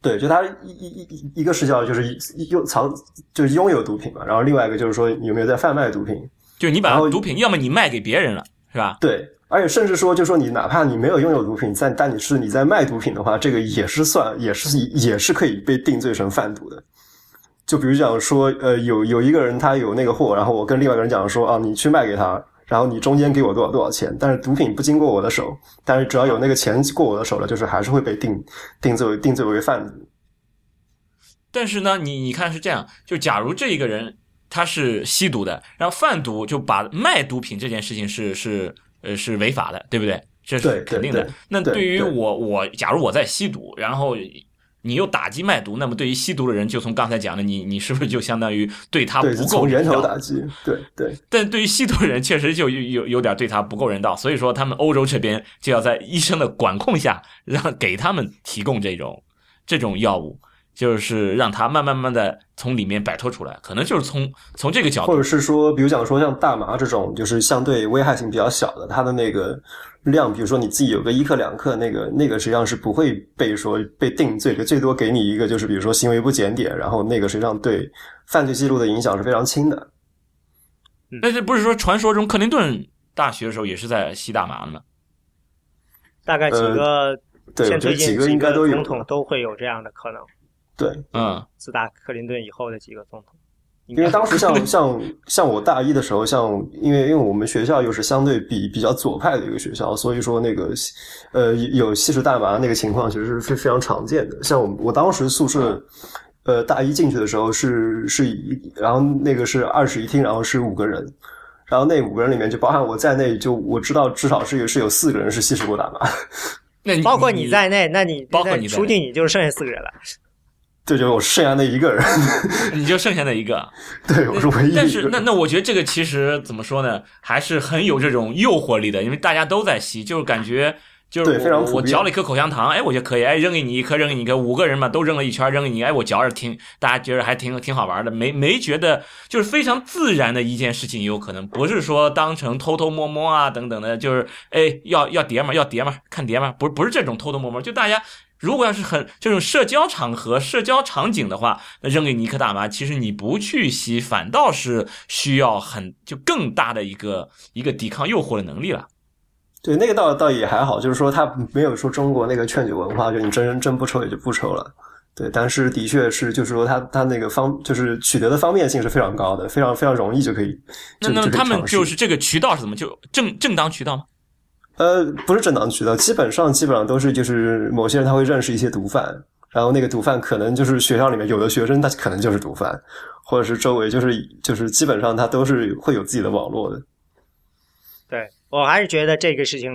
对，就他一一一一个视角就是拥藏就是拥有毒品嘛，然后另外一个就是说有没有在贩卖毒品。就你把毒品，要么你卖给别人了，是吧？对，而且甚至说，就说你哪怕你没有拥有毒品，但但你是你在卖毒品的话，这个也是算也是也是可以被定罪成贩毒的。就比如讲说，呃，有有一个人他有那个货，然后我跟另外一个人讲说啊，你去卖给他，然后你中间给我多少多少钱，但是毒品不经过我的手，但是只要有那个钱过我的手了，就是还是会被定定罪为定罪为贩毒。但是呢，你你看是这样，就假如这一个人他是吸毒的，然后贩毒就把卖毒品这件事情是是呃是违法的，对不对？这是肯定的。对对那对于对我我假如我在吸毒，然后你又打击卖毒，那么对于吸毒的人，就从刚才讲的，你你是不是就相当于对他，不够从源人道？头打击。对对但对于吸毒的人，确实就有有有点对他不够人道，所以说他们欧洲这边就要在医生的管控下，让给他们提供这种这种药物，就是让他慢慢慢的从里面摆脱出来，可能就是从从这个角度或者是说，比如讲说像大麻这种，就是相对危害性比较小的，它的那个量，比如说你自己有个一克两克，那个那个实际上是不会被说被定罪的，最多给你一个就是比如说行为不检点，然后那个实际上对犯罪记录的影响是非常轻的。但是不是说传说中克林顿大学的时候也是在吸大麻的吗？大概几个对，我觉得几个应该都有总。统都会有这样的可能。对，嗯，自打克林顿以后的几个总统，因因为当时像像像我大一的时候，像因为因为我们学校又是相对比比较左派的一个学校，所以说那个呃有吸食大麻那个情况其实是非非常常见的。像我我当时宿舍呃大一进去的时候是是一，然后那个是二室一厅，然后是五个人。然后那五个人里面，就包含我在内，就我知道至少是有是有四个人是吸食过大麻，那你包括你在内，那你包括你在除去你就是剩下四个人了。对，就是我剩下那一个人，你就剩下那一个。对我是唯一一。但是那那我觉得这个其实怎么说呢，还是很有这种诱惑力的，因为大家都在吸，就是感觉就是我嚼了一颗口香糖，哎，我觉得可以，哎，扔给你一颗，扔给你一颗，五个人嘛都扔了一圈，扔给你，哎，我嚼着挺，大家觉得还挺挺好玩的，没没觉得就是非常自然的一件事情，有可能不是说当成偷偷摸摸啊等等的，就是哎要要碟嘛，要碟嘛，看碟嘛，不不是这种偷偷摸摸，就大家。如果要是很这种社交场合、社交场景的话，那扔给你一颗大麻，其实你不去吸，反倒是需要很就更大的一个一个抵抗诱惑的能力了。对，那个倒倒也还好，就是说他没有说中国那个劝酒文化，就你真真不抽也就不抽了。对，但是的确是，就是说他他那个方就是取得的方便性是非常高的，非常非常容易就可以。那那他们就是这个渠道是怎么就正正当渠道吗？呃，不是正当渠道，基本上基本上都是就是某些人他会认识一些毒贩，然后那个毒贩可能就是学校里面有的学生他可能就是毒贩，或者是周围就是就是基本上他都是会有自己的网络的。对我还是觉得这个事情，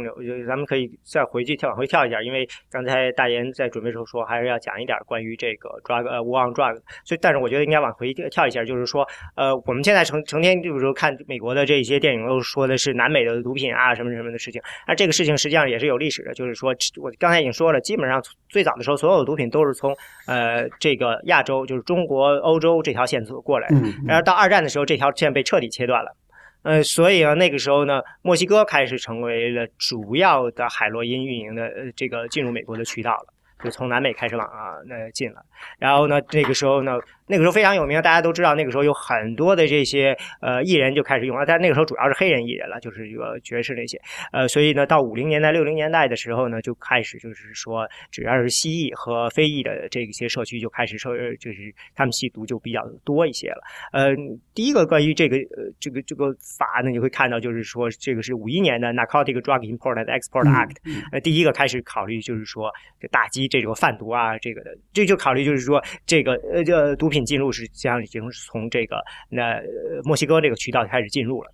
咱们可以再回去跳往回跳一下，因为刚才大言在准备时候说，还是要讲一点关于这个 drug 呃 war on drug，所以但是我觉得应该往回跳一下，就是说呃我们现在成成天就是说看美国的这些电影都说的是南美的毒品啊什么什么的事情，那这个事情实际上也是有历史的，就是说我刚才已经说了，基本上最早的时候所有的毒品都是从呃这个亚洲就是中国欧洲这条线索过来的，然后到二战的时候这条线被彻底切断了。呃，所以啊，那个时候呢，墨西哥开始成为了主要的海洛因运营的呃这个进入美国的渠道了，就从南美开始往啊那进了。然后呢，那个时候呢。那个时候非常有名，大家都知道。那个时候有很多的这些呃艺人就开始用了，但那个时候主要是黑人艺人了，就是这个爵士那些。呃，所以呢，到五零年代、六零年代的时候呢，就开始就是说，只要是西裔和非裔的这些社区就开始说，就是他们吸毒就比较多一些了。呃，第一个关于这个呃这个这个法呢，你会看到就是说，这个是五一年的 Narcotic Drug Import and Export Act，呃，第一个开始考虑就是说打击这种贩毒啊，这个的，这就考虑就是说这个呃这毒。品进入是将已经从这个那墨西哥这个渠道开始进入了。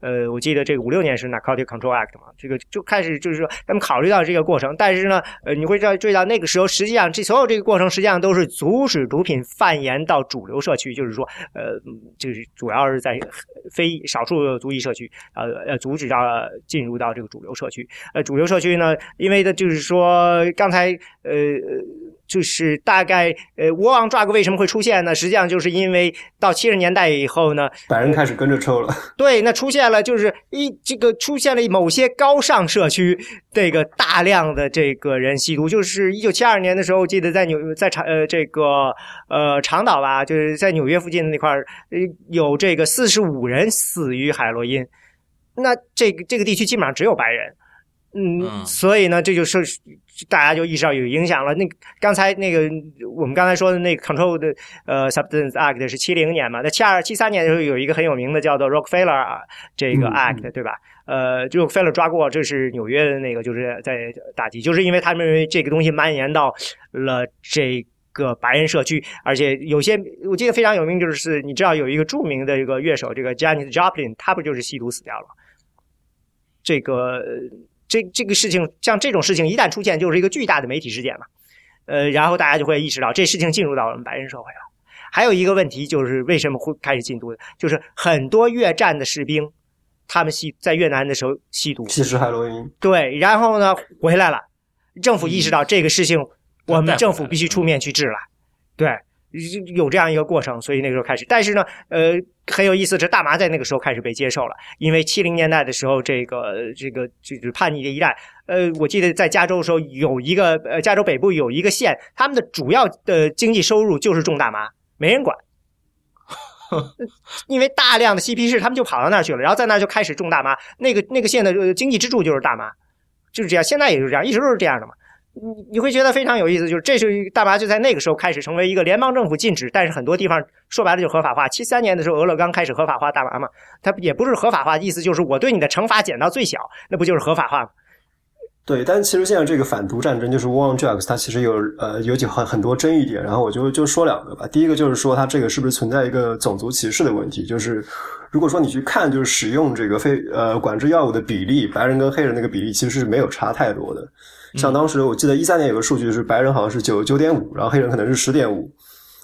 呃，我记得这个五六年是 Narcotic Control Act 嘛，这个就开始就是说他们考虑到这个过程，但是呢，呃，你会知道注意到那个时候，实际上这所有这个过程实际上都是阻止毒品蔓延到主流社区，就是说，呃，就是主要是在非少数族裔社区，呃呃，阻止到进入到这个主流社区。呃，主流社区呢，因为的就是说刚才呃。就是大概呃，War on Drug 为什么会出现呢？实际上就是因为到七十年代以后呢，白人开始跟着抽了。对，那出现了就是一这个出现了某些高尚社区这个大量的这个人吸毒。就是一九七二年的时候，记得在纽在长呃这个呃长岛吧，就是在纽约附近的那块儿，有这个四十五人死于海洛因。那这个这个地区基本上只有白人。嗯，所以呢，这就是大家就意识到有影响了。那刚才那个我们刚才说的那个 Control 的呃 Substance Act 是七零年嘛？那七二七三年的时候有一个很有名的叫做 Rockefeller 这个 Act 对吧？呃，就 Rockefeller 抓过，这是纽约的那个就是在打击，就是因为他们认为这个东西蔓延到了这个白人社区，而且有些我记得非常有名，就是你知道有一个著名的一个乐手，这个 Janis Joplin，他不就是吸毒死掉了？这个。这这个事情，像这种事情一旦出现，就是一个巨大的媒体事件嘛，呃，然后大家就会意识到这事情进入到我们白人社会了。还有一个问题就是为什么会开始禁毒？就是很多越战的士兵，他们吸在越南的时候吸毒，吸食海洛因。对，然后呢回来了，政府意识到这个事情，我们政府必须出面去治了，对。有这样一个过程，所以那个时候开始。但是呢，呃，很有意思，这大麻在那个时候开始被接受了。因为七零年代的时候，这个这个就是叛逆的一代。呃，我记得在加州的时候，有一个呃，加州北部有一个县，他们的主要的经济收入就是种大麻，没人管。因为大量的嬉皮士，他们就跑到那儿去了，然后在那儿就开始种大麻。那个那个县的经济支柱就是大麻，就是这样。现在也是这样，一直都是这样的嘛。你你会觉得非常有意思，就是这是大麻就在那个时候开始成为一个联邦政府禁止，但是很多地方说白了就合法化。七三年的时候，俄勒冈开始合法化大麻嘛，它也不是合法化，意思就是我对你的惩罚减到最小，那不就是合法化吗？对，但其实现在这个反毒战争就是 War on Drugs，它其实有呃有几很很多争议点，然后我就就说两个吧。第一个就是说它这个是不是存在一个种族歧视的问题？就是如果说你去看就是使用这个非呃管制药物的比例，白人跟黑人那个比例其实是没有差太多的。像当时我记得一三年有个数据是白人好像是九九点五，然后黑人可能是十点五，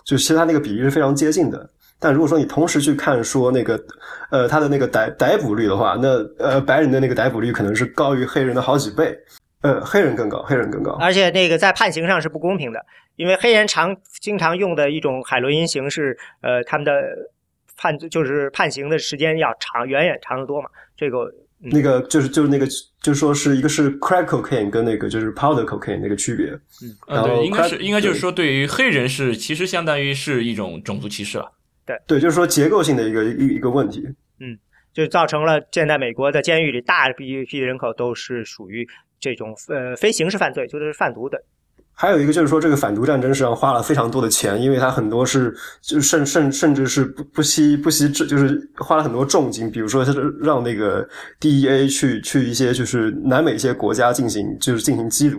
就其实他那个比例是非常接近的。但如果说你同时去看说那个呃他的那个逮逮捕率的话，那呃白人的那个逮捕率可能是高于黑人的好几倍，呃黑人更高，黑人更高。而且那个在判刑上是不公平的，因为黑人常经常用的一种海洛因形式，呃他们的判就是判刑的时间要长，远远长得多嘛，这个。那个就是就是那个就是说是一个是 crack cocaine 跟那个就是 powder cocaine 那个区别，嗯，对，应该是应该就是说对于黑人是其实相当于是一种种族歧视了，对。对，就是说结构性的一个一一个问题，嗯，就造成了现在美国的监狱里大批批人口都是属于这种呃非刑事犯罪，就是贩毒的。还有一个就是说，这个反毒战争实际上花了非常多的钱，因为它很多是就甚甚甚至是不不惜不惜这就是花了很多重金，比如说是让那个 DEA 去去一些就是南美一些国家进行就是进行缉毒，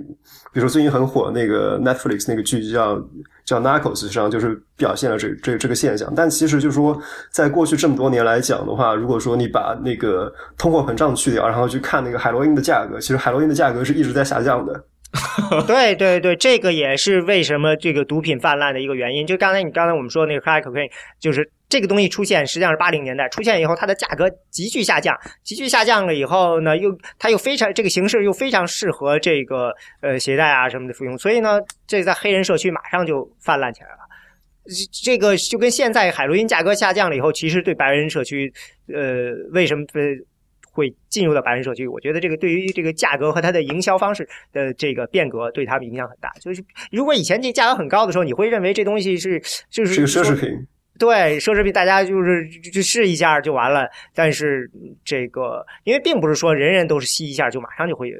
比如说最近很火那个 Netflix 那个剧叫叫 Narcos，实际上就是表现了这这这个现象。但其实就是说，在过去这么多年来讲的话，如果说你把那个通货膨胀去掉，然后去看那个海洛因的价格，其实海洛因的价格是一直在下降的。对对对，这个也是为什么这个毒品泛滥的一个原因。就刚才你刚才我们说那个 crack cocaine，就是这个东西出现，实际上是八零年代出现以后，它的价格急剧下降，急剧下降了以后呢，又它又非常这个形式又非常适合这个呃携带啊什么的服用，所以呢，这在黑人社区马上就泛滥起来了。这个就跟现在海洛因价格下降了以后，其实对白人社区，呃，为什么？会进入到白人社区，我觉得这个对于这个价格和它的营销方式的这个变革，对他们影响很大。就是如果以前这价格很高的时候，你会认为这东西是就是是个奢侈品，对奢侈品，大家就是就试一下就完了。但是这个因为并不是说人人都是吸一下就马上就会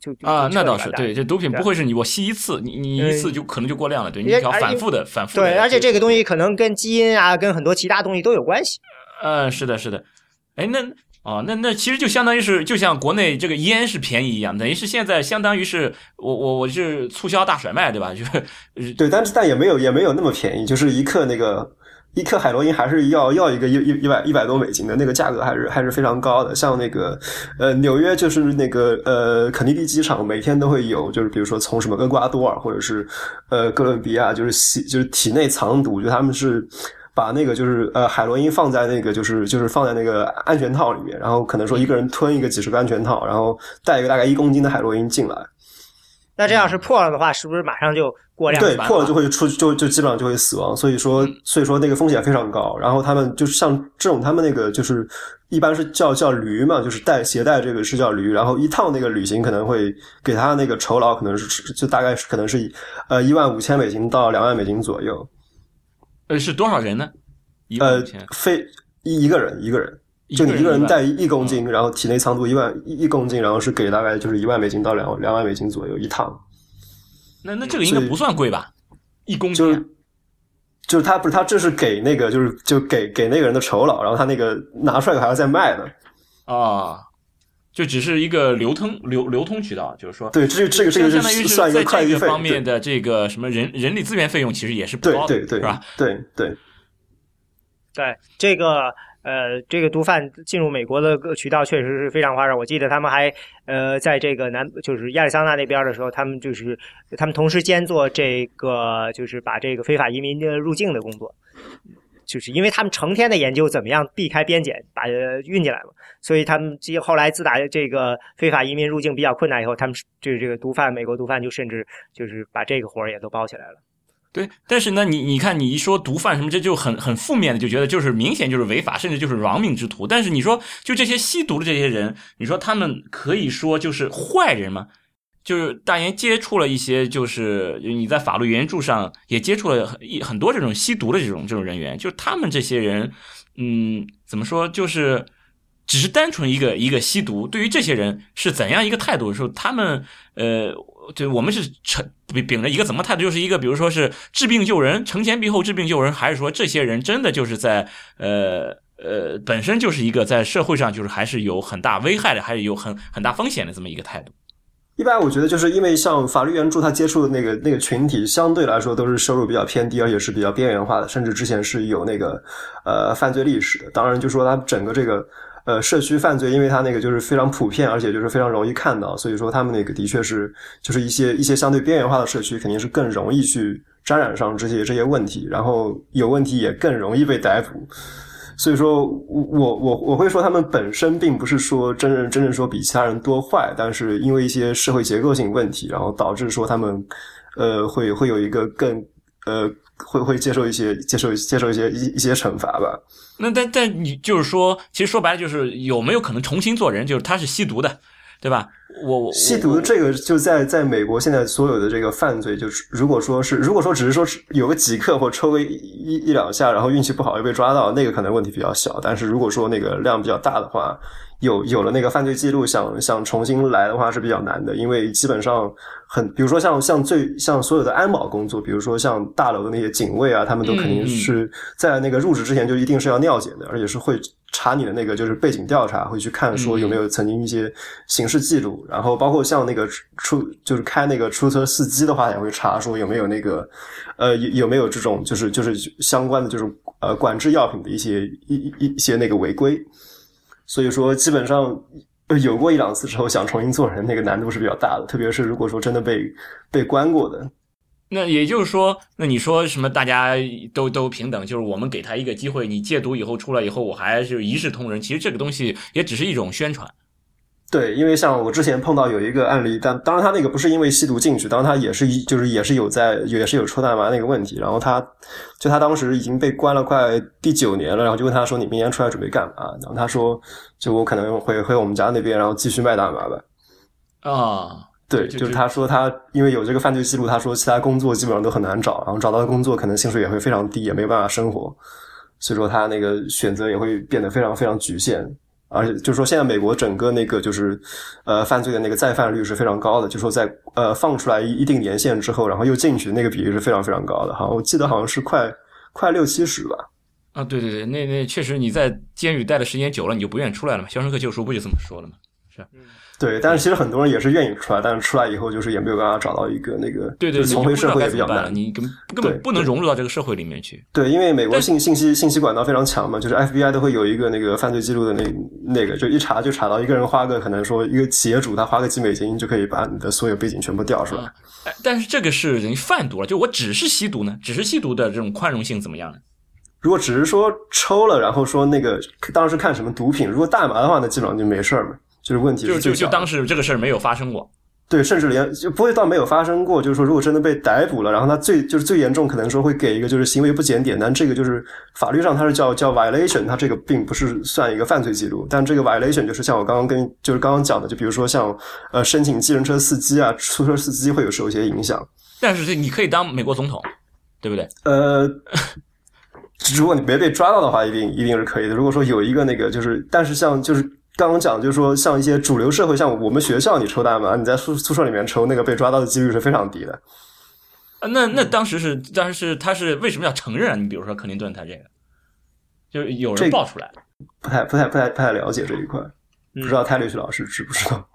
就啊，那倒是对，这毒品不会是你我吸一次，你你一次就可能就过量了，对你要反复的反复对，而且这个东西可能跟基因啊，跟很多其他东西都有关系。嗯，是的，是的。哎，那。哦，那那其实就相当于是，就像国内这个烟是便宜一样，等于是现在相当于是我我我是促销大甩卖，对吧？就是对，但是但也没有也没有那么便宜，就是一克那个一克海洛因还是要要一个一一一百一百多美金的那个价格，还是还是非常高的。像那个呃纽约就是那个呃肯尼迪机场每天都会有，就是比如说从什么厄瓜多尔或者是呃哥伦比亚，就是吸就是体内藏毒，就他们是。把那个就是呃海洛因放在那个就是就是放在那个安全套里面，然后可能说一个人吞一个几十个安全套，然后带一个大概一公斤的海洛因进来。那这要是破了的话，是不是马上就过量？对，破了就会出就就基本上就会死亡。所以说所以说那个风险非常高。然后他们就是像这种他们那个就是一般是叫叫驴嘛，就是带携带这个是叫驴。然后一趟那个旅行可能会给他那个酬劳可能是就大概是可能是呃一万五千美金到两万美金左右。呃，是多少人呢？呃，非一一个人，一个人，就你一个人带一公斤，然后体内藏毒一万一公斤，然后是给大概就是一万美金到两两万美金左右一趟。那那这个应该不算贵吧？一公斤，就是就是他不是他这是给那个就是就给给那个人的酬劳，然后他那个拿出来还要再卖的啊，就只是一个流通流流通渠道，就是说，对，这这个这个相当于是在这个方面的这个什么人人力资源费用其实也是不高的，对对对，是吧？对对。对这个呃，这个毒贩进入美国的渠道确实是非常花哨。我记得他们还呃，在这个南就是亚利桑那那边的时候，他们就是他们同时兼做这个就是把这个非法移民的入境的工作，就是因为他们成天的研究怎么样避开边检把运进来嘛，所以他们这后来自打这个非法移民入境比较困难以后，他们就这个毒贩美国毒贩就甚至就是把这个活儿也都包起来了。对，但是呢，你你看，你一说毒贩什么，这就很很负面的，就觉得就是明显就是违法，甚至就是亡命之徒。但是你说，就这些吸毒的这些人，你说他们可以说就是坏人吗？就是大言接触了一些，就是你在法律援助上也接触了很一很多这种吸毒的这种这种人员，就是他们这些人，嗯，怎么说，就是只是单纯一个一个吸毒，对于这些人是怎样一个态度的时候，他们呃。对，我们是成秉着一个怎么态度，就是一个比如说是治病救人，承前避后治病救人，还是说这些人真的就是在呃呃本身就是一个在社会上就是还是有很大危害的，还是有很很大风险的这么一个态度。一般我觉得就是因为像法律援助，他接触的那个那个群体相对来说都是收入比较偏低，而且是比较边缘化的，甚至之前是有那个呃犯罪历史的。当然，就说他整个这个。呃，社区犯罪，因为它那个就是非常普遍，而且就是非常容易看到，所以说他们那个的确是，就是一些一些相对边缘化的社区，肯定是更容易去沾染上这些这些问题，然后有问题也更容易被逮捕。所以说，我我我会说，他们本身并不是说真正真正说比其他人多坏，但是因为一些社会结构性问题，然后导致说他们呃会会有一个更呃。会会接受一些接受接受一些一一些惩罚吧？那但但你就是说，其实说白了就是有没有可能重新做人？就是他是吸毒的，对吧？我我吸毒这个就在在美国现在所有的这个犯罪，就是如果说是如果说只是说是有个几克或抽个一一两下，然后运气不好又被抓到，那个可能问题比较小。但是如果说那个量比较大的话，有有了那个犯罪记录，想想重新来的话是比较难的，因为基本上很，比如说像像最像所有的安保工作，比如说像大楼的那些警卫啊，他们都肯定是在那个入职之前就一定是要尿检的，而且是会查你的那个就是背景调查，会去看说有没有曾经一些刑事记录，然后包括像那个出就是开那个出租车司机的话，也会查说有没有那个呃有有没有这种就是就是相关的就是呃管制药品的一些一一一些那个违规。所以说，基本上有过一两次之后，想重新做人，那个难度是比较大的。特别是如果说真的被被关过的，那也就是说，那你说什么？大家都都平等，就是我们给他一个机会，你戒毒以后出来以后，我还是一视同仁。其实这个东西也只是一种宣传。对，因为像我之前碰到有一个案例，但当然他那个不是因为吸毒进去，当然他也是一就是也是有在也是有抽大麻那个问题，然后他就他当时已经被关了快第九年了，然后就问他说你明年出来准备干嘛？然后他说就我可能会回我们家那边，然后继续卖大麻吧。啊，对，就是他说他因为有这个犯罪记录，他说其他工作基本上都很难找，然后找到的工作可能薪水也会非常低，也没有办法生活，所以说他那个选择也会变得非常非常局限。而且就是说，现在美国整个那个就是，呃，犯罪的那个再犯率是非常高的。就说在呃放出来一定年限之后，然后又进去那个比例是非常非常高的。哈，我记得好像是快快六七十吧。啊，对对对，那那确实你在监狱待的时间久了，你就不愿意出来了嘛。肖申克救赎不就这么说了吗？是。对，但是其实很多人也是愿意出来，但是出来以后就是也没有办法找到一个那个，对对，重回社会也比较难，你根根本不能融入到这个社会里面去。对，因为美国信信息信息管道非常强嘛，就是 FBI 都会有一个那个犯罪记录的那那个，就一查就查到一个人花个可能说一个企业主他花个几美金就可以把你的所有背景全部调出来。哎，但是这个是人贩毒了，就我只是吸毒呢，只是吸毒的这种宽容性怎么样呢？如果只是说抽了，然后说那个当时看什么毒品，如果大麻的话，那基本上就没事儿嘛。就是问题，就就就当时这个事儿没有发生过，对，甚至连就不会到没有发生过。就是说，如果真的被逮捕了，然后他最就是最严重，可能说会给一个就是行为不检点，但这个就是法律上它是叫叫 violation，它这个并不是算一个犯罪记录。但这个 violation 就是像我刚刚跟就是刚刚讲的，就比如说像呃申请计程车司机啊、出租车司机会有受一些影响。但是这你可以当美国总统，对不对？呃，如果你没被抓到的话，一定一定是可以的。如果说有一个那个就是，但是像就是。刚刚讲就是说，像一些主流社会，像我们学校，你抽大麻，你在宿宿舍里面抽，那个被抓到的几率是非常低的。啊，那那当时是，当时是他是为什么要承认啊？你比如说克林顿他这个，就是有人爆出来，不太不太不太不太了解这一块，不知道泰律师老师知不知道？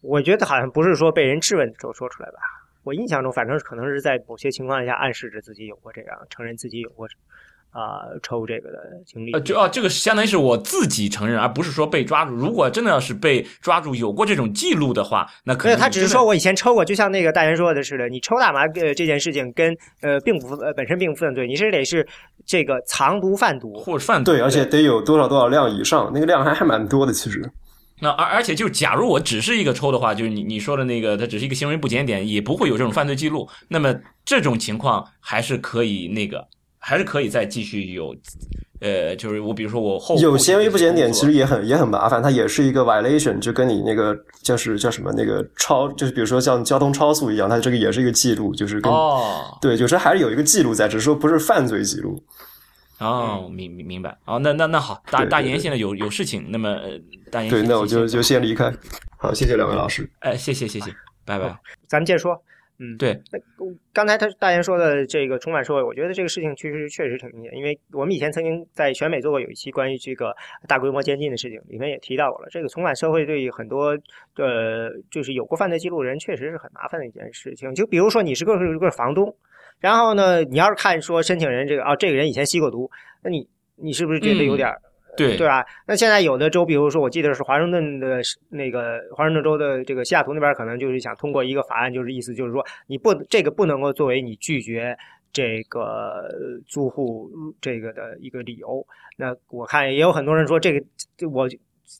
我觉得好像不是说被人质问的时候说出来吧。我印象中，反正可能是在某些情况下暗示着自己有过这样，承认自己有过。啊，抽这个的经历，呃，就啊，这个相当于是我自己承认，而不是说被抓住。如果真的要是被抓住，有过这种记录的话，那可能他只是说我以前抽过，就像那个大元说的似的，你抽大麻呃这件事情跟呃并不呃本身并不犯罪，你是得是这个藏毒贩毒或者贩对，而且得有多少多少量以上，那个量还还蛮多的其实。那而而且就假如我只是一个抽的话，就是你你说的那个，他只是一个行为不检点，也不会有这种犯罪记录，那么这种情况还是可以那个。还是可以再继续有，呃，就是我比如说我后有些微不检点，其实也很也很麻烦，它也是一个 violation，就跟你那个就是叫什么那个超，就是比如说像交通超速一样，它这个也是一个记录，就是跟哦，对，就是还是有一个记录在，只是说不是犯罪记录。哦，明明明白。哦，那那那好，大大言现在有有事情，那么大言对，那我就就先离开。好，谢谢两位老师。哎，谢谢谢谢，拜拜。咱们接着说。嗯，对，那刚才他大言说的这个重返社会，我觉得这个事情其实确实挺明显，因为我们以前曾经在全美做过有一期关于这个大规模监禁的事情，里面也提到过了。这个重返社会对于很多呃，就是有过犯罪记录的人，确实是很麻烦的一件事情。就比如说你是个是个房东，然后呢，你要是看说申请人这个啊，这个人以前吸过毒，那你你是不是觉得有点？对对吧？那现在有的州，比如说，我记得是华盛顿的那个华盛顿州的这个西雅图那边，可能就是想通过一个法案，就是意思就是说，你不这个不能够作为你拒绝这个租户这个的一个理由。那我看也有很多人说，这个我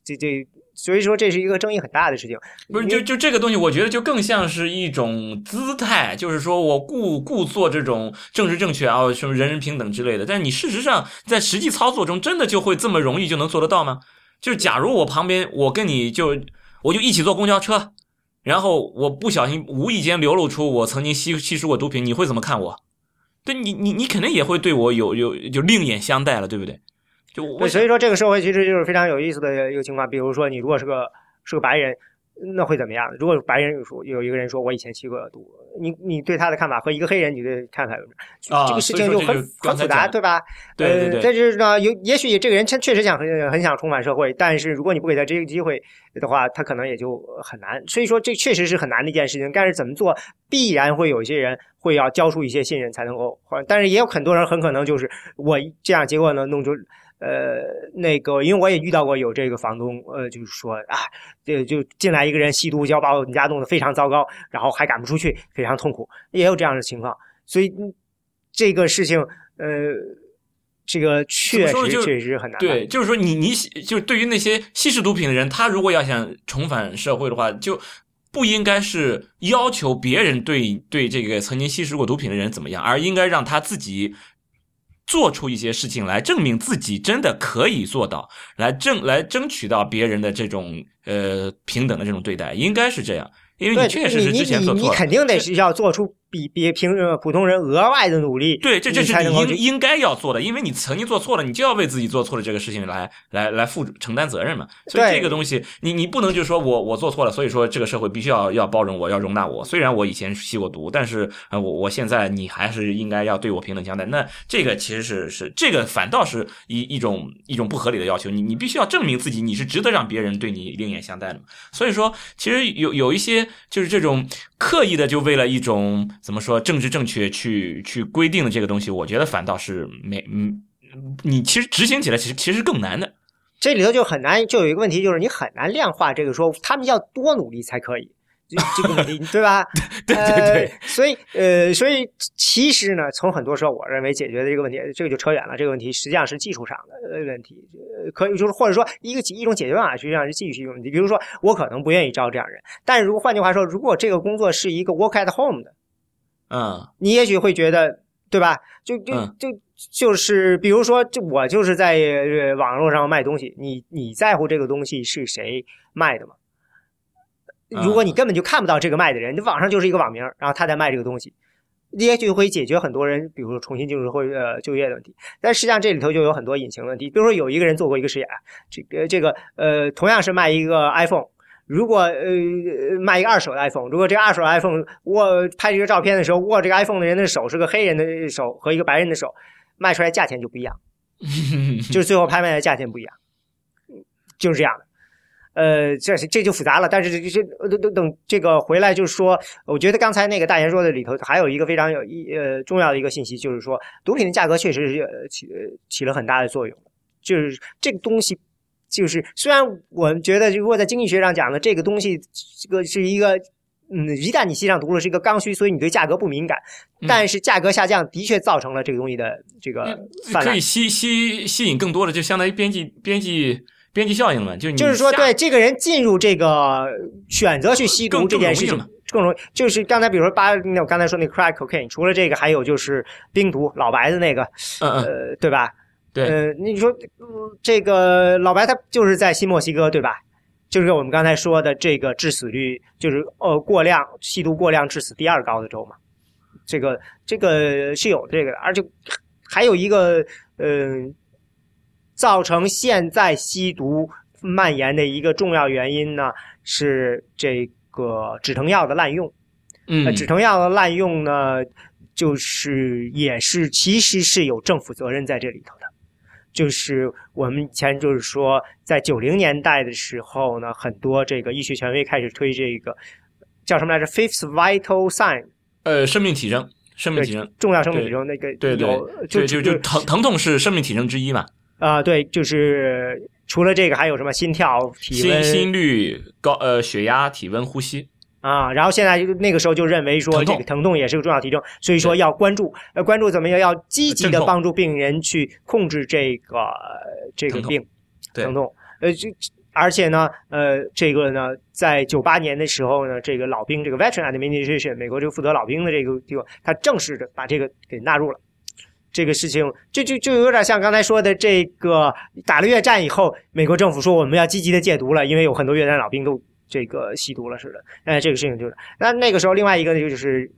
这这。所以说这是一个争议很大的事情，不是就就这个东西，我觉得就更像是一种姿态，就是说我故故做这种政治正确啊，什么人人平等之类的。但是你事实上在实际操作中，真的就会这么容易就能做得到吗？就是假如我旁边我跟你就我就一起坐公交车，然后我不小心无意间流露出我曾经吸吸食过毒品，你会怎么看我？对你你你肯定也会对我有有就另眼相待了，对不对？就我对，所以说这个社会其实就是非常有意思的一个情况。比如说，你如果是个是个白人，那会怎么样？如果白人有说有一个人说我以前吸过毒，你你对他的看法和一个黑人你的看法有啊这个事情就很很复杂，对吧？对对对。但是呢，有也许这个人确确实想很很想重返社会，但是如果你不给他这个机会的话，他可能也就很难。所以说，这确实是很难的一件事情。但是怎么做，必然会有一些人会要交出一些信任才能够，但是也有很多人很可能就是我这样，结果呢弄出。呃，那个，因为我也遇到过有这个房东，呃，就是说啊，这就进来一个人吸毒，就要把我们家弄得非常糟糕，然后还赶不出去，非常痛苦，也有这样的情况。所以这个事情，呃，这个确实确实很难。对，就是说你你就对于那些吸食毒品的人，他如果要想重返社会的话，就不应该是要求别人对对这个曾经吸食过毒品的人怎么样，而应该让他自己。做出一些事情来证明自己真的可以做到，来争来争取到别人的这种呃平等的这种对待，应该是这样，因为你确实是之前做错了，你肯定得是要做出。比比平普通人额外的努力，对，这这是你应应该要做的，因为你曾经做错了，你就要为自己做错了这个事情来来来负承担责任嘛。所以这个东西，你你不能就说我我做错了，所以说这个社会必须要要包容我，要容纳我。虽然我以前吸过毒，但是呃我我现在你还是应该要对我平等相待。那这个其实是是这个反倒是一一种一种不合理的要求。你你必须要证明自己，你是值得让别人对你另眼相待的嘛。所以说，其实有有一些就是这种刻意的，就为了一种怎么说政治正。确去去规定的这个东西，我觉得反倒是没嗯，你其实执行起来其实其实更难的。这里头就很难，就有一个问题，就是你很难量化这个说他们要多努力才可以。这个问题，对吧？对对对。所以，呃，所以其实呢，从很多时候，我认为解决的这个问题，这个就扯远了。这个问题实际上是技术上的问题，呃可以就是或者说一个一种解决办法，实际上是技术性问题。比如说，我可能不愿意招这样人，但是如果换句话说，如果这个工作是一个 work at home 的。嗯，你也许会觉得，对吧？就就就就是，比如说，就我就是在网络上卖东西，你你在乎这个东西是谁卖的吗？如果你根本就看不到这个卖的人，你网上就是一个网名，然后他在卖这个东西，也许会解决很多人，比如说重新进入会呃就业的问题。但实际上这里头就有很多隐形问题，比如说有一个人做过一个实验，这个这个呃，同样是卖一个 iPhone。如果呃卖一个二手的 iPhone，如果这个二手 iPhone 握拍这个照片的时候握这个 iPhone 的人的手是个黑人的手和一个白人的手，卖出来价钱就不一样，就是最后拍卖的价钱不一样，就是这样的。呃，这这就复杂了。但是这等等等这个回来就是说，我觉得刚才那个大言说的里头还有一个非常有一呃重要的一个信息，就是说毒品的价格确实是起起了很大的作用，就是这个东西。就是虽然我们觉得，如果在经济学上讲呢，这个东西这个是一个，嗯，一旦你吸上毒了，是一个刚需，所以你对价格不敏感。但是价格下降的确造成了这个东西的这个可以吸吸吸引更多的，就相当于边际边际边际效应嘛。就就是说，对这个人进入这个选择去吸毒这件事情更容易。就是刚才比如说八，那我刚才说那个 crack cocaine，除了这个，还有就是冰毒，老白的那个，呃，对吧？对，呃，你说这个老白他就是在新墨西哥，对吧？就是我们刚才说的这个致死率，就是呃过量吸毒过量致死第二高的州嘛。这个这个是有这个的，而且还有一个呃，造成现在吸毒蔓延的一个重要原因呢，是这个止疼药的滥用。嗯，止疼药的滥用呢，就是也是其实是有政府责任在这里头的。就是我们以前就是说，在九零年代的时候呢，很多这个医学权威开始推这个叫什么来着？Fifth vital sign，呃，生命体征，生命体征，重要生命体征那个对对，就就就疼疼痛是生命体征之一嘛？啊，对，就是除了这个还有什么心跳、体温、心率高，呃，血压、体温、呼吸。啊，然后现在就那个时候就认为说这个疼痛也是个重要体征，所以说要关注，呃，关注怎么样？要积极的帮助病人去控制这个这个病，疼痛。呃，这而且呢，呃，这个呢，在九八年的时候呢，这个老兵这个 Veteran Administration 美国这个负责老兵的这个地方，他正式的把这个给纳入了。这个事情就就就有点像刚才说的这个打了越战以后，美国政府说我们要积极的戒毒了，因为有很多越战老兵都。这个吸毒了似的，哎，这个事情就是那那个时候，另外一个呢，就是，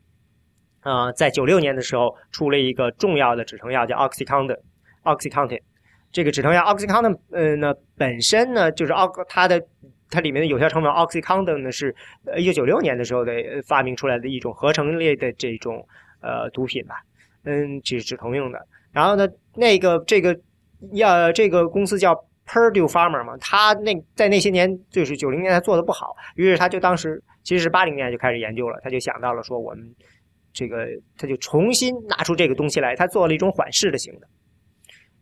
呃，在九六年的时候出了一个重要的止疼药，叫 Oxycontin，Oxycontin，这个止疼药 oxycontin，呃，呢本身呢就是奥它的它里面的有效成分 oxycontin 呢是呃一九九六年的时候的发明出来的一种合成类的这种呃毒品吧，嗯，是止疼用的。然后呢，那个这个药这个公司叫 Purdue Pharma 嘛，他那在那些年就是九零年他做的不好，于是他就当时其实是八零年就开始研究了，他就想到了说我们这个他就重新拿出这个东西来，他做了一种缓释的型的。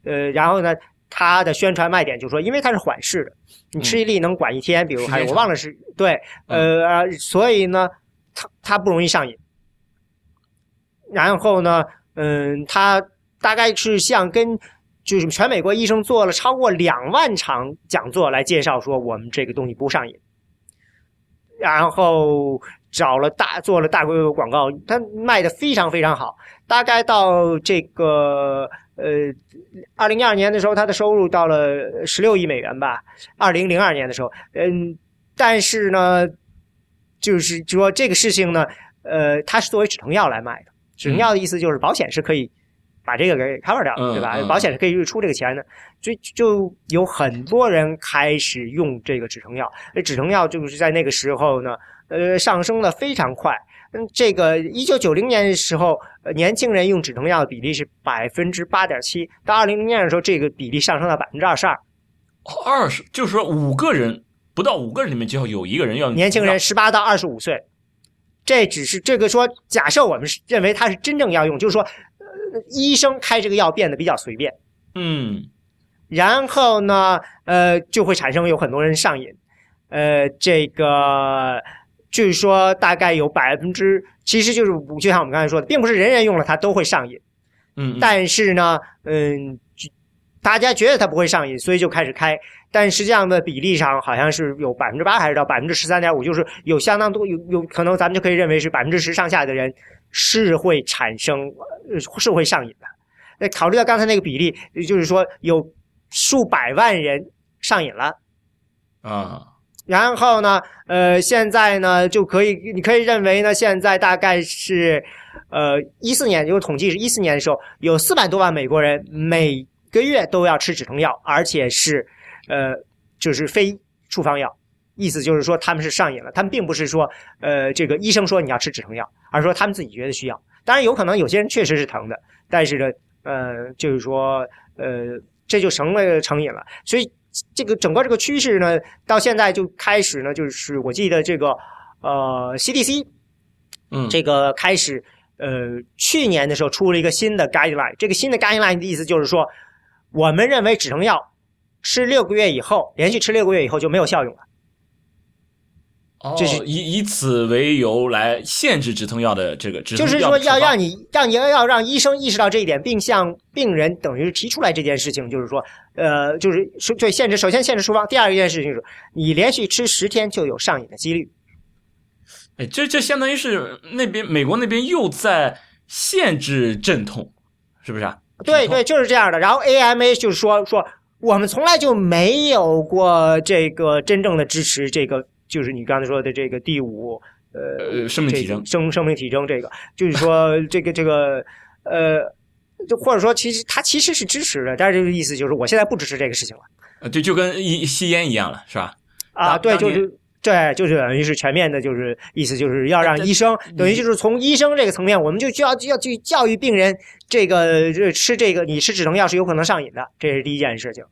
呃，然后呢，他的宣传卖点就是说，因为它是缓释的，你吃一粒能管一天，比如还有我忘了是对，呃，所以呢，它它不容易上瘾。然后呢，嗯，它大概是像跟就是全美国医生做了超过两万场讲座来介绍说我们这个东西不上瘾，然后找了大做了大规模广告，它卖的非常非常好，大概到这个。呃，二零一二年的时候，它的收入到了十六亿美元吧。二零零二年的时候，嗯，但是呢，就是说这个事情呢，呃，它是作为止疼药来卖的。止疼药的意思就是保险是可以把这个给 cover 掉，对吧？保险是可以出这个钱的，所以就有很多人开始用这个止疼药。那止疼药就是在那个时候呢，呃，上升的非常快。嗯，这个一九九零年的时候，呃，年轻人用止疼药的比例是百分之八点七，到二零零年的时候，这个比例上升到百分之二十二。二十，就是说五个人不到五个人里面就要有一个人要年轻人十八到二十五岁，这只是这个说，假设我们是认为他是真正要用，就是说，呃，医生开这个药变得比较随便，嗯，然后呢，呃，就会产生有很多人上瘾，呃，这个。据说大概有百分之，其实就是就像我们刚才说的，并不是人人用了它都会上瘾，嗯，但是呢，嗯，大家觉得它不会上瘾，所以就开始开，但实际上的比例上好像是有百分之八还是到百分之十三点五，就是有相当多有有可能咱们就可以认为是百分之十上下的人是会产生是会上瘾的。那考虑到刚才那个比例，就是说有数百万人上瘾了，啊。然后呢，呃，现在呢就可以，你可以认为呢，现在大概是，呃，一四年有统计是一四年的时候，有四百多万美国人每个月都要吃止痛药，而且是，呃，就是非处方药，意思就是说他们是上瘾了，他们并不是说，呃，这个医生说你要吃止疼药，而是说他们自己觉得需要。当然有可能有些人确实是疼的，但是呢，呃，就是说，呃，这就成了成瘾了，所以。这个整个这个趋势呢，到现在就开始呢，就是我记得这个呃 CDC，嗯，这个开始呃去年的时候出了一个新的 guideline，这个新的 guideline 的意思就是说，我们认为止疼药吃六个月以后，连续吃六个月以后就没有效用了。就是以以此为由来限制止痛药的这个止疼药，就是说要让你让你要让医生意识到这一点，并向病人等于是提出来这件事情，就是说，呃，就是说对限制，首先限制处方，第二一件事情是，你连续吃十天就有上瘾的几率。哎，这这相当于是那边美国那边又在限制镇痛，是不是啊？对对，就是这样的。然后 AMA 就是说说我们从来就没有过这个真正的支持这个。就是你刚才说的这个第五，呃，生命体征，生生命体征，这个就是说 这个这个，呃，就或者说其实他其实是支持的，但是这个意思就是我现在不支持这个事情了。呃，对，就跟一吸烟一样了，是吧？啊，对，就是对，就是等于是全面的，就是意思就是要让医生，等于就是从医生这个层面，我们就需要要去教育病人，这个吃这个你吃止疼药是有可能上瘾的，这是第一件事情，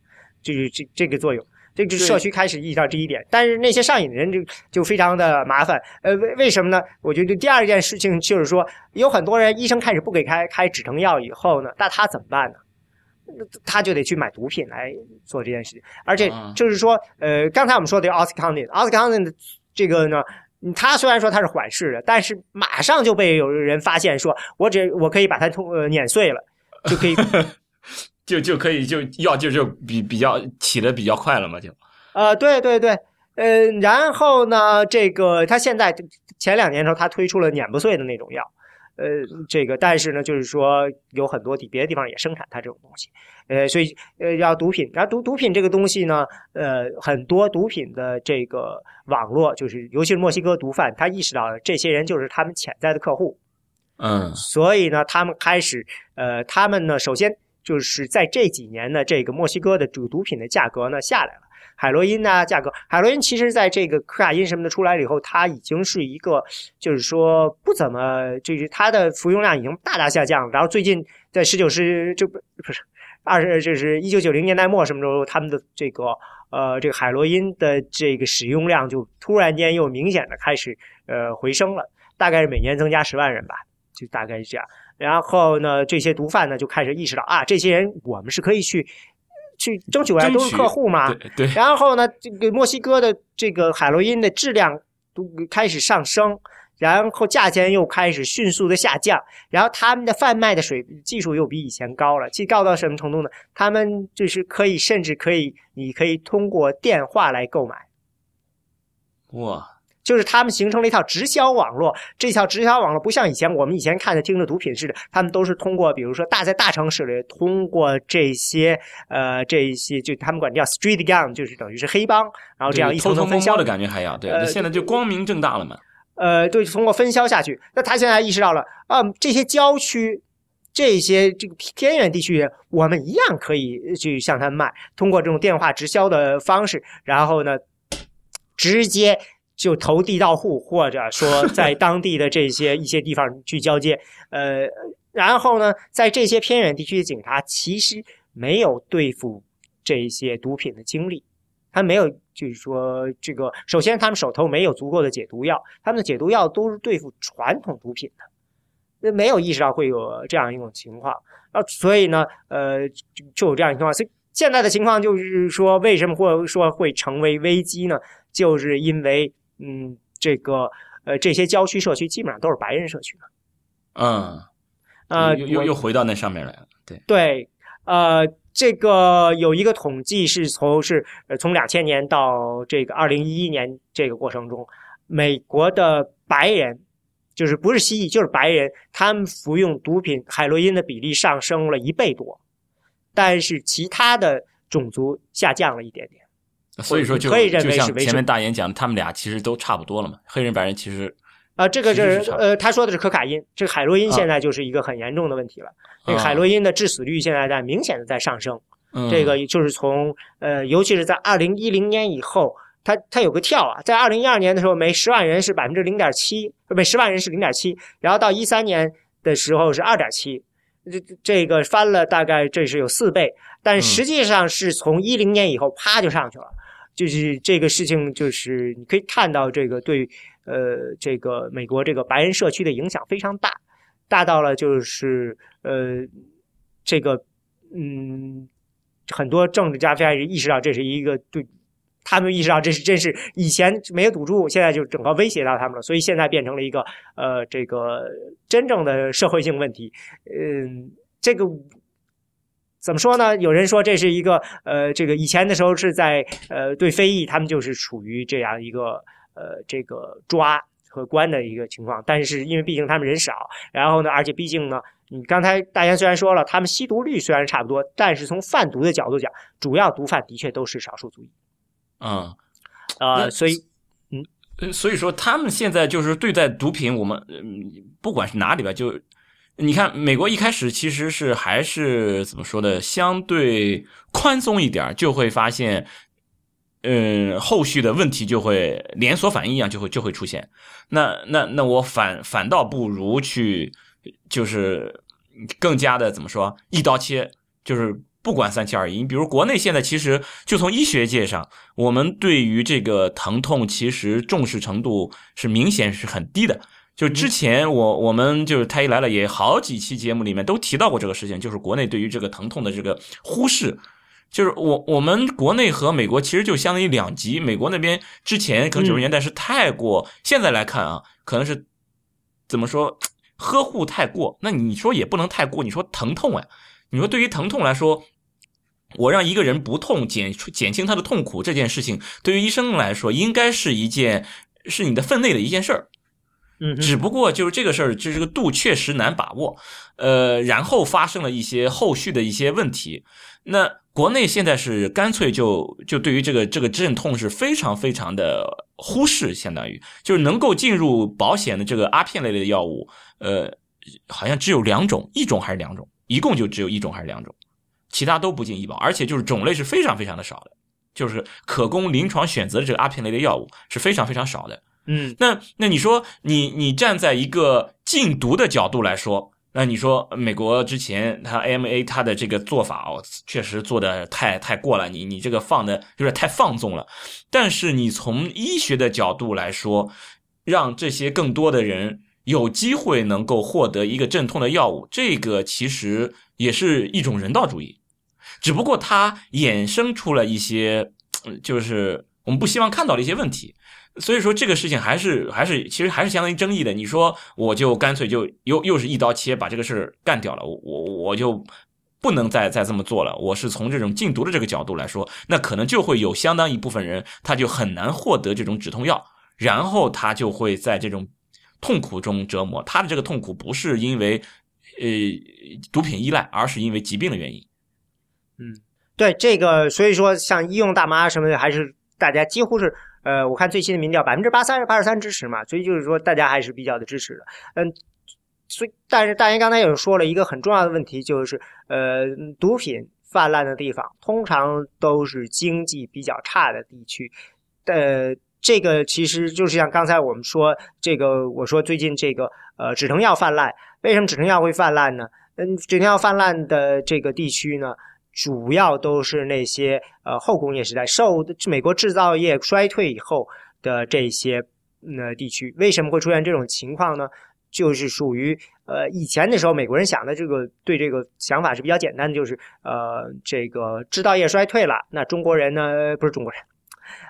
就是这这个作用。这个社区开始意识到这一点，但是那些上瘾的人就就非常的麻烦。呃，为为什么呢？我觉得第二件事情就是说，有很多人医生开始不给开开止疼药以后呢，那他怎么办呢？他就得去买毒品来做这件事情。而且就是说，呃，刚才我们说的 Oxycontin，Oxycontin 的这个呢，他虽然说他是缓释的，但是马上就被有人发现说，我只我可以把它通呃碾碎了，就可以。就就可以就药就就比比较起的比较快了嘛，就，呃，对对对，嗯，然后呢，这个他现在前两年的时候，他推出了碾不碎的那种药，呃，这个但是呢，就是说有很多地别的地方也生产它这种东西，呃，所以呃要毒品，然后毒毒品这个东西呢，呃，很多毒品的这个网络，就是尤其是墨西哥毒贩，他意识到了这些人就是他们潜在的客户，嗯，所以呢，他们开始，呃，他们呢，首先。就是在这几年呢，这个墨西哥的这个毒品的价格呢下来了。海洛因呢，价格海洛因其实在这个可卡因什么的出来了以后，它已经是一个，就是说不怎么，就是它的服用量已经大大下降了。然后最近在十九世就不不是二十，就是一九九零年代末什么时候，他们的这个呃这个海洛因的这个使用量就突然间又明显的开始呃回升了，大概是每年增加十万人吧，就大概是这样。然后呢，这些毒贩呢就开始意识到啊，这些人我们是可以去。去争取过来都是客户嘛，对。然后呢，这个墨西哥的这个海洛因的质量都开始上升，然后价钱又开始迅速的下降，然后他们的贩卖的水技术又比以前高了，其高到什么程度呢？他们就是可以，甚至可以，你可以通过电话来购买。哇！就是他们形成了一套直销网络，这套直销网络不像以前我们以前看的听的毒品似的，他们都是通过，比如说大在大城市里，通过这些呃这一些，就他们管叫 street gang，就是等于是黑帮，然后这样一层层分销的感觉还要对，那现在就光明正大了嘛。呃，对，通过分销下去，那他现在意识到了啊，这些郊区、这些这个偏远地区，我们一样可以去向他们卖，通过这种电话直销的方式，然后呢，直接。就投地到户，或者说在当地的这些一些地方去交接，呃，然后呢，在这些偏远地区的警察其实没有对付这些毒品的经历，他没有就是说这个，首先他们手头没有足够的解毒药，他们的解毒药都是对付传统毒品的，那没有意识到会有这样一种情况啊，所以呢，呃，就有这样一种情况，所以现在的情况就是说，为什么会说会成为危机呢？就是因为。嗯，这个呃，这些郊区社区基本上都是白人社区嘛。嗯，呃，又又又回到那上面来了。对对，呃，这个有一个统计是从是呃从两千年到这个二零一一年这个过程中，美国的白人就是不是蜥蜴就是白人，他们服用毒品海洛因的比例上升了一倍多，但是其他的种族下降了一点点。所以说，就就像前面大言讲的，他们俩其实都差不多了嘛。黑人白人其实啊，这个是呃，他说的是可卡因，这个海洛因现在就是一个很严重的问题了。这个海洛因的致死率现在在明显的在上升。这个就是从呃，尤其是在二零一零年以后，它它有个跳啊，在二零一二年的时候，每十万人是百分之零点七，每十万人是零点七，然后到一三年的时候是二点七，这这个翻了大概这是有四倍，但实际上是从一零年以后啪就上去了。就是这个事情，就是你可以看到，这个对呃，这个美国这个白人社区的影响非常大，大到了就是呃，这个嗯，很多政治家开始意识到这是一个对，他们意识到这是真是以前没有堵住，现在就整个威胁到他们了，所以现在变成了一个呃，这个真正的社会性问题，嗯，这个。怎么说呢？有人说这是一个呃，这个以前的时候是在呃对非裔，他们就是处于这样一个呃这个抓和关的一个情况。但是因为毕竟他们人少，然后呢，而且毕竟呢，你刚才大家虽然说了，他们吸毒率虽然差不多，但是从贩毒的角度讲，主要毒贩的确都是少数族裔。嗯，啊，所以嗯，所以说他们现在就是对待毒品，我们嗯不管是哪里吧，就。你看，美国一开始其实是还是怎么说的，相对宽松一点，就会发现，嗯，后续的问题就会连锁反应一样就会就会出现。那那那我反反倒不如去，就是更加的怎么说，一刀切，就是不管三七二十一。比如国内现在其实就从医学界上，我们对于这个疼痛其实重视程度是明显是很低的。就之前我我们就是太医来了，也好几期节目里面都提到过这个事情，就是国内对于这个疼痛的这个忽视，就是我我们国内和美国其实就相当于两极，美国那边之前可能九十年代是太过，现在来看啊，可能是怎么说呵护太过，那你说也不能太过，你说疼痛啊，你说对于疼痛来说，我让一个人不痛减减轻他的痛苦这件事情，对于医生来说应该是一件是你的分内的一件事儿。嗯，只不过就是这个事儿，就这个度确实难把握，呃，然后发生了一些后续的一些问题。那国内现在是干脆就就对于这个这个镇痛是非常非常的忽视，相当于就是能够进入保险的这个阿片类的药物，呃，好像只有两种，一种还是两种，一共就只有一种还是两种，其他都不进医保，而且就是种类是非常非常的少的，就是可供临床选择的这个阿片类的药物是非常非常少的。嗯，那那你说你你站在一个禁毒的角度来说，那你说美国之前它 AMA 它的这个做法哦，确实做的太太过了，你你这个放的有点太放纵了。但是你从医学的角度来说，让这些更多的人有机会能够获得一个镇痛的药物，这个其实也是一种人道主义，只不过它衍生出了一些，就是我们不希望看到的一些问题。所以说这个事情还是还是其实还是相当于争议的。你说我就干脆就又又是一刀切把这个事儿干掉了，我我我就不能再再这么做了。我是从这种禁毒的这个角度来说，那可能就会有相当一部分人他就很难获得这种止痛药，然后他就会在这种痛苦中折磨。他的这个痛苦不是因为呃毒品依赖，而是因为疾病的原因。嗯，对这个，所以说像医用大麻什么的，还是大家几乎是。呃，我看最新的民调，百分之八三八十三支持嘛，所以就是说大家还是比较的支持的。嗯，所以但是大爷刚才也说了一个很重要的问题，就是呃，毒品泛滥的地方通常都是经济比较差的地区。呃，这个其实就是像刚才我们说这个，我说最近这个呃止疼药泛滥，为什么止疼药会泛滥呢？嗯，止疼药泛滥的这个地区呢？主要都是那些呃后工业时代受美国制造业衰退以后的这些呃地区，为什么会出现这种情况呢？就是属于呃以前的时候，美国人想的这个对这个想法是比较简单的，就是呃这个制造业衰退了，那中国人呢不是中国人，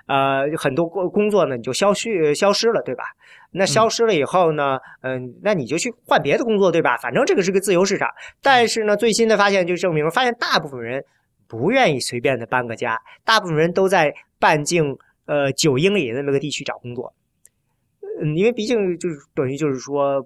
呃很多工工作呢你就消失消失了，对吧？那消失了以后呢？嗯，那你就去换别的工作，对吧？反正这个是个自由市场。但是呢，最新的发现就证明，发现大部分人不愿意随便的搬个家，大部分人都在半径呃九英里的那么个地区找工作。嗯，因为毕竟就是等于就是说，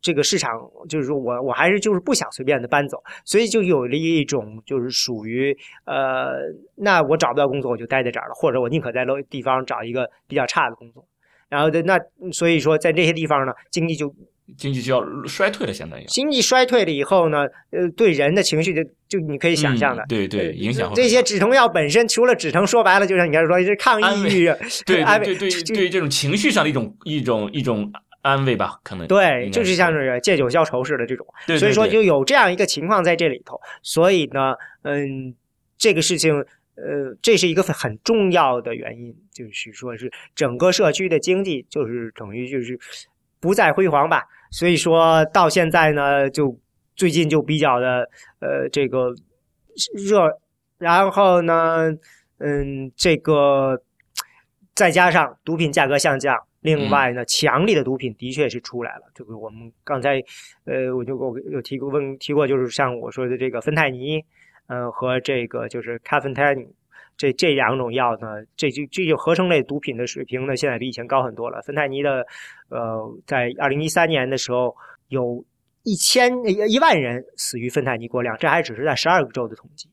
这个市场就是说我我还是就是不想随便的搬走，所以就有了一种就是属于呃，那我找不到工作，我就待在这儿了，或者我宁可在楼地方找一个比较差的工作。然后的那，所以说在这些地方呢，经济就经济就要衰退了，相当于经济衰退了以后呢，呃，对人的情绪就就你可以想象的，对对，影响这些止痛药本身除了止疼，说白了就像你刚才说是抗抑郁，对对对对，这种情绪上的一种一种一种安慰吧，可能对，就是像是借酒消愁似的这种，所以说就有这样一个情况在这里头，所以呢，嗯，这个事情。呃，这是一个很重要的原因，就是说是整个社区的经济就是等于就是不再辉煌吧。所以说到现在呢，就最近就比较的呃这个热，然后呢，嗯，这个再加上毒品价格下降，另外呢，强力的毒品的确是出来了。这个我们刚才呃我就我有提过问提过，就是像我说的这个芬太尼。嗯，和这个就是 e a n i n 这这两种药呢，这就这就合成类毒品的水平呢，现在比以前高很多了。芬太尼的，呃，在二零一三年的时候，有一千一万人死于芬太尼过量，这还只是在十二个州的统计。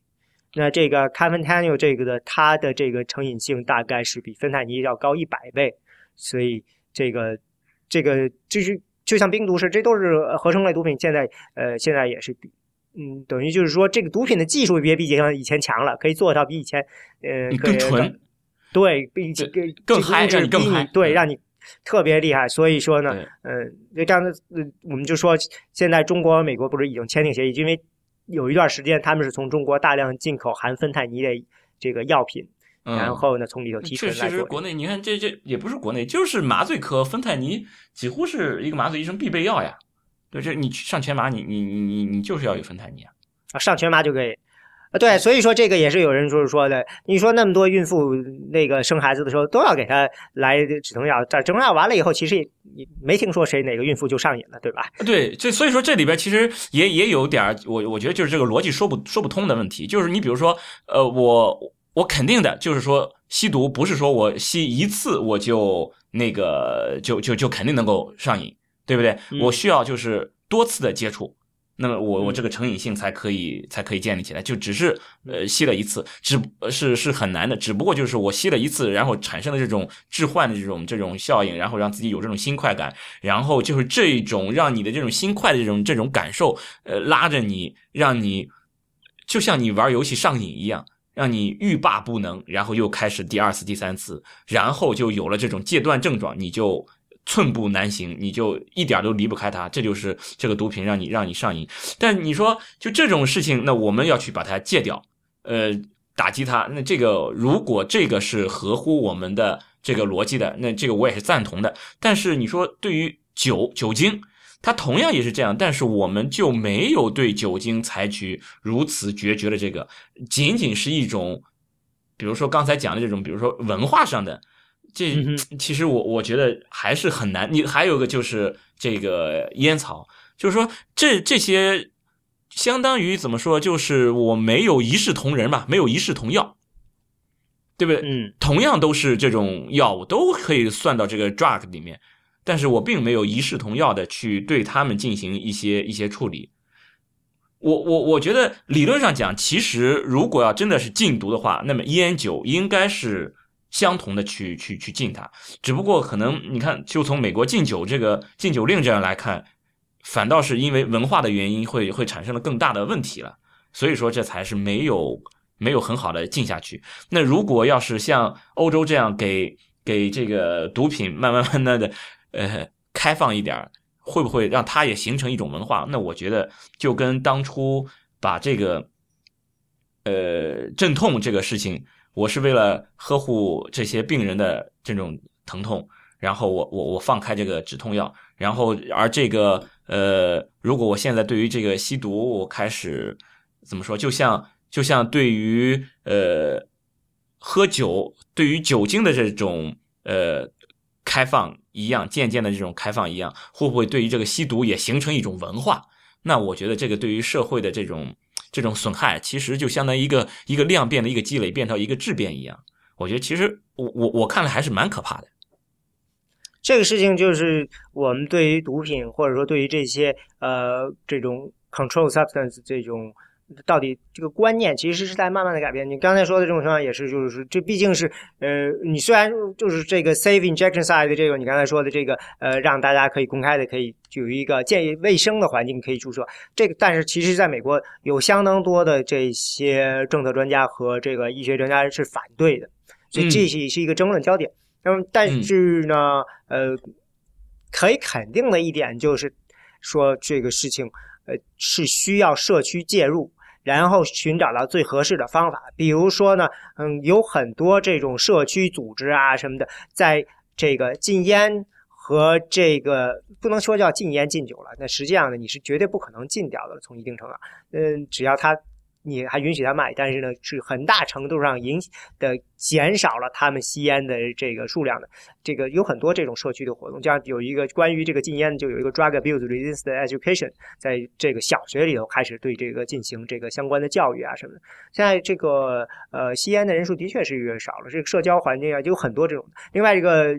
那这个 c a f e n t a n i n 这个的，它的这个成瘾性大概是比芬太尼要高一百倍，所以这个这个就是就像冰毒是，这都是合成类毒品，现在呃现在也是比。嗯，等于就是说，这个毒品的技术也比像以前强了，可以做到比以前，呃，更纯，对，并且更嗨，让你更嗨，对，让你特别厉害。所以说呢，嗯，这样的，我们就说，现在中国、美国不是已经签订协议，因为有一段时间他们是从中国大量进口含芬太尼的这个药品，然后呢，从里头提纯来确实，国内你看，这这也不是国内，就是麻醉科芬太尼几乎是一个麻醉医生必备药呀。对，这你上全麻，你你你你你就是要有芬太尼啊！啊，上全麻就可以啊。对，所以说这个也是有人就是说的。你说那么多孕妇那个生孩子的时候都要给她来止疼药，这止疼药完了以后，其实也没听说谁哪个孕妇就上瘾了，对吧？对，这所以说这里边其实也也有点我我觉得就是这个逻辑说不说不通的问题。就是你比如说，呃，我我肯定的就是说吸毒不是说我吸一次我就那个就就就肯定能够上瘾。对不对？我需要就是多次的接触，那么我我这个成瘾性才可以才可以建立起来。就只是呃吸了一次，只是是很难的。只不过就是我吸了一次，然后产生了这种置换的这种这种效应，然后让自己有这种新快感，然后就是这种让你的这种新快的这种这种感受，呃，拉着你，让你就像你玩游戏上瘾一样，让你欲罢不能，然后又开始第二次、第三次，然后就有了这种戒断症状，你就寸步难行，你就一点都离不开它。这就是这个毒品让你让你上瘾。但你说就这种事情，那我们要去把它戒掉，呃，打击它。那这个如果这个是合乎我们的这个逻辑的，那这个我也是赞同的。但是你说对于酒酒精。它同样也是这样，但是我们就没有对酒精采取如此决绝的这个，仅仅是一种，比如说刚才讲的这种，比如说文化上的，这其实我我觉得还是很难。你还有个就是这个烟草，就是说这这些相当于怎么说，就是我没有一视同仁吧，没有一视同药，对不对？嗯，同样都是这种药物，都可以算到这个 drug 里面。但是我并没有一视同药的去对他们进行一些一些处理。我我我觉得理论上讲，其实如果要真的是禁毒的话，那么烟酒应该是相同的去去去禁它。只不过可能你看，就从美国禁酒这个禁酒令这样来看，反倒是因为文化的原因会会产生了更大的问题了。所以说这才是没有没有很好的禁下去。那如果要是像欧洲这样给给这个毒品慢慢慢慢的。呃，开放一点会不会让它也形成一种文化？那我觉得就跟当初把这个呃镇痛这个事情，我是为了呵护这些病人的这种疼痛，然后我我我放开这个止痛药，然后而这个呃，如果我现在对于这个吸毒，我开始怎么说？就像就像对于呃喝酒，对于酒精的这种呃开放。一样，渐渐的这种开放一样，会不会对于这个吸毒也形成一种文化？那我觉得这个对于社会的这种这种损害，其实就相当于一个一个量变的一个积累，变到一个质变一样。我觉得其实我我我看来还是蛮可怕的。这个事情就是我们对于毒品，或者说对于这些呃这种 control substance 这种。到底这个观念其实是在慢慢的改变。你刚才说的这种情况也是，就是这毕竟是呃，你虽然就是这个 safe injection side 的这个，你刚才说的这个呃，让大家可以公开的可以有一个建议卫生的环境可以注射这个，但是其实在美国有相当多的这些政策专家和这个医学专家是反对的，所以这是是一个争论焦点。那么但是呢，呃，可以肯定的一点就是说这个事情呃是需要社区介入。然后寻找到最合适的方法，比如说呢，嗯，有很多这种社区组织啊什么的，在这个禁烟和这个不能说叫禁烟禁酒了，那实际上呢，你是绝对不可能禁掉的，从一定程度，嗯，只要他。你还允许他卖，但是呢，是很大程度上影的减少了他们吸烟的这个数量的。这个有很多这种社区的活动，像有一个关于这个禁烟，就有一个 drug abuse resistance education，在这个小学里头开始对这个进行这个相关的教育啊什么的。现在这个呃吸烟的人数的确是越少了，这个社交环境啊就有很多这种。另外一个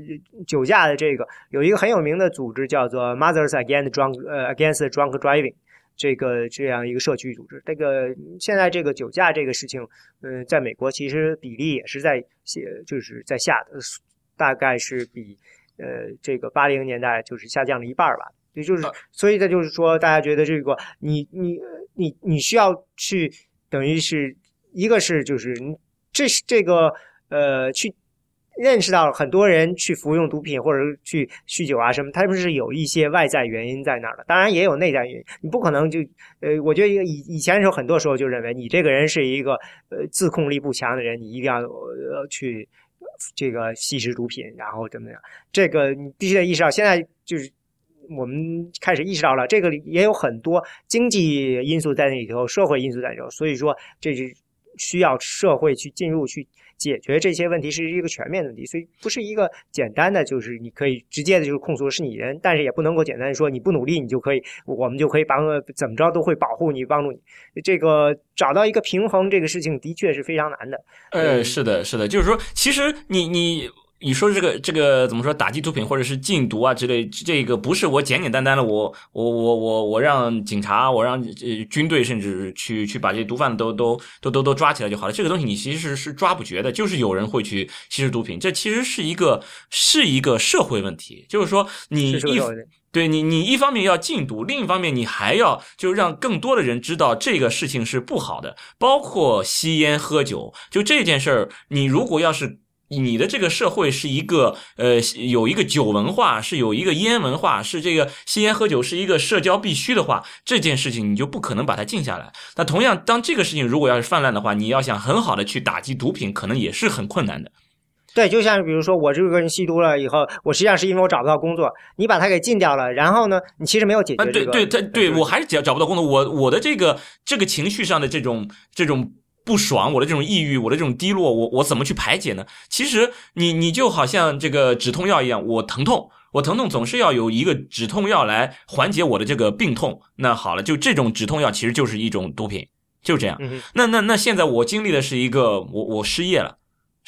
酒驾的这个有一个很有名的组织叫做 Mothers Against Drunk 呃 Against Drunk Driving。这个这样一个社区组织，这个现在这个酒驾这个事情，嗯，在美国其实比例也是在下，就是在下，大概是比呃这个八零年代就是下降了一半吧。也就是，所以这就是说，大家觉得这个你你你你需要去，等于是一个是就是这是这个呃去。认识到很多人去服用毒品或者去酗酒啊什么，他不是有一些外在原因在那儿的，当然也有内在原因。你不可能就呃，我觉得以以前的时候，很多时候就认为你这个人是一个呃自控力不强的人，你一定要呃去这个吸食毒品，然后怎么样？这个你必须得意识到。现在就是我们开始意识到了，这个也有很多经济因素在那里头，社会因素在里头，所以说这是需要社会去进入去。解决这些问题是一个全面的问题，所以不是一个简单的，就是你可以直接的就是控诉是你人，但是也不能够简单说你不努力你就可以，我们就可以帮怎么着都会保护你帮助你。这个找到一个平衡，这个事情的确是非常难的。呃，是的，是的，就是说，其实你你你说这个这个怎么说打击毒品或者是禁毒啊之类，这个不是我简简单单的我我我我我让警察我让呃军队甚至去去把这些毒贩都都都都都抓起来就好了。这个东西你其实是抓不绝的，就是有人会去吸食毒品，这其实是一个是一个社会问题，就是说你一对你你一方面要禁毒，另一方面你还要就让更多的人知道这个事情是不好的，包括吸烟喝酒，就这件事儿，你如果要是。你的这个社会是一个呃，有一个酒文化，是有一个烟文化，是这个吸烟喝酒是一个社交必须的话，这件事情你就不可能把它静下来。那同样，当这个事情如果要是泛滥的话，你要想很好的去打击毒品，可能也是很困难的。对，就像比如说我这个人吸毒了以后，我实际上是因为我找不到工作，你把它给禁掉了，然后呢，你其实没有解决这个。对对，他对我还是找找不到工作，我我的这个这个情绪上的这种这种。不爽，我的这种抑郁，我的这种低落，我我怎么去排解呢？其实你你就好像这个止痛药一样，我疼痛，我疼痛总是要有一个止痛药来缓解我的这个病痛。那好了，就这种止痛药其实就是一种毒品，就这样。那那那现在我经历的是一个，我我失业了。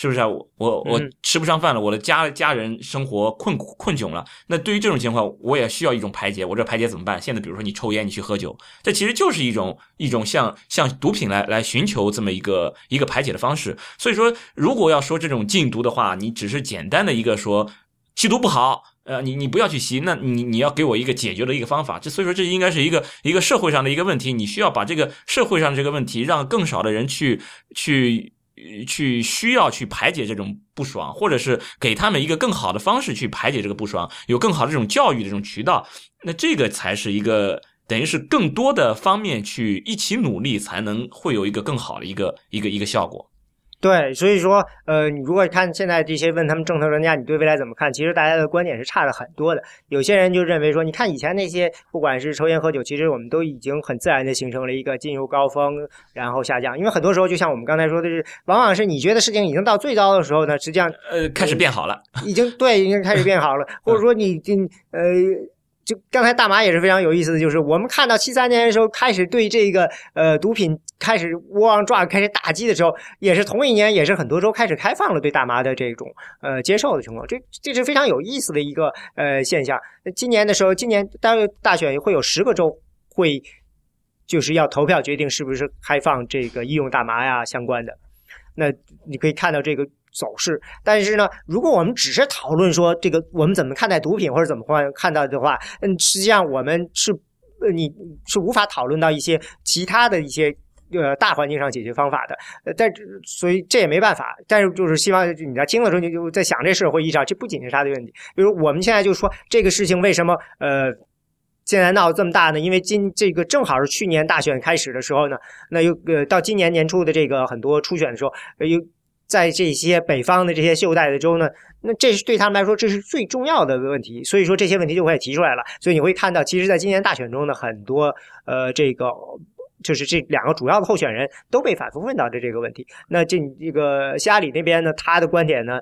是不是啊？我我我吃不上饭了，我的家家人生活困困窘了。那对于这种情况，我也需要一种排解。我这排解怎么办？现在比如说你抽烟，你去喝酒，这其实就是一种一种像像毒品来来寻求这么一个一个排解的方式。所以说，如果要说这种禁毒的话，你只是简单的一个说吸毒不好，呃，你你不要去吸，那你你要给我一个解决的一个方法。这所以说，这应该是一个一个社会上的一个问题，你需要把这个社会上这个问题让更少的人去去。去需要去排解这种不爽，或者是给他们一个更好的方式去排解这个不爽，有更好的这种教育的这种渠道，那这个才是一个等于是更多的方面去一起努力，才能会有一个更好的一个一个一个效果。对，所以说，呃，你如果看现在这些问他们政策专家，你对未来怎么看？其实大家的观点是差了很多的。有些人就认为说，你看以前那些，不管是抽烟喝酒，其实我们都已经很自然的形成了一个进入高峰，然后下降。因为很多时候，就像我们刚才说的是，往往是你觉得事情已经到最糟的时候呢，实际上呃开始变好了，已经对，已经开始变好了，或者说你这呃。就刚才大麻也是非常有意思的，就是我们看到七三年的时候开始对这个呃毒品开始 war on drug 开始打击的时候，也是同一年，也是很多州开始开放了对大麻的这种呃接受的情况。这这是非常有意思的一个呃现象。今年的时候，今年大大选会有十个州会就是要投票决定是不是开放这个医用大麻呀相关的。那你可以看到这个。走势，但是呢，如果我们只是讨论说这个我们怎么看待毒品或者怎么看看到的话，嗯，实际上我们是呃你是无法讨论到一些其他的一些呃大环境上解决方法的，呃，但所以这也没办法。但是就是希望你在听的时候你就在想这事会议上，这不仅是他的问题。比如我们现在就说这个事情为什么呃现在闹这么大呢？因为今这个正好是去年大选开始的时候呢，那又呃到今年年初的这个很多初选的时候又。在这些北方的这些袖带的州呢，那这是对他们来说这是最重要的问题，所以说这些问题就会提出来了。所以你会看到，其实，在今年大选中呢，很多呃，这个就是这两个主要的候选人都被反复问到的这个问题。那这这个希拉里那边呢，他的观点呢，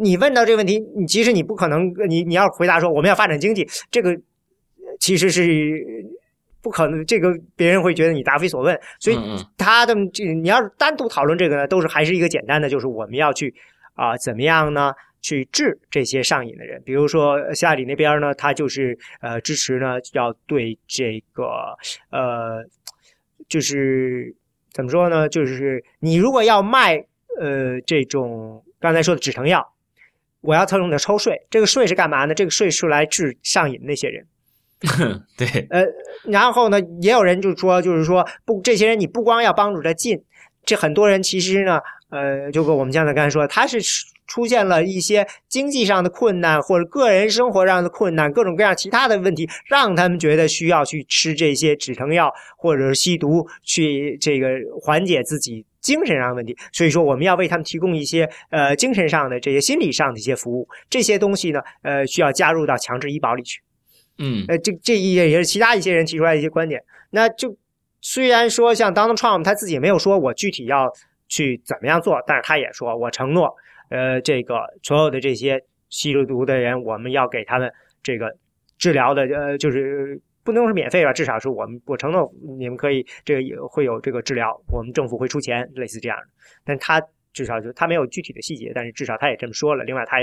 你问到这个问题，你其实你不可能，你你要回答说我们要发展经济，这个其实是。不可能，这个别人会觉得你答非所问，所以他的这你要是单独讨论这个呢，都是还是一个简单的，就是我们要去啊怎么样呢？去治这些上瘾的人。比如说希拉里那边呢，他就是呃支持呢，要对这个呃就是怎么说呢？就是你如果要卖呃这种刚才说的止疼药，我要特用的抽税，这个税是干嘛呢？这个税是来治上瘾那些人。对，呃，然后呢，也有人就说，就是说，不，这些人你不光要帮助他进，这很多人其实呢，呃，就跟我们刚才刚才说，他是出现了一些经济上的困难，或者个人生活上的困难，各种各样其他的问题，让他们觉得需要去吃这些止疼药，或者是吸毒，去这个缓解自己精神上的问题。所以说，我们要为他们提供一些呃精神上的这些心理上的一些服务，这些东西呢，呃，需要加入到强制医保里去。嗯，呃，这这一也是其他一些人提出来的一些观点。那就虽然说像 Donald Trump 他自己没有说我具体要去怎么样做，但是他也说我承诺，呃，这个所有的这些吸毒的人，我们要给他们这个治疗的，呃，就是不能说是免费吧，至少是我们我承诺你们可以这个也会有这个治疗，我们政府会出钱，类似这样的。但他至少就他没有具体的细节，但是至少他也这么说了。另外，他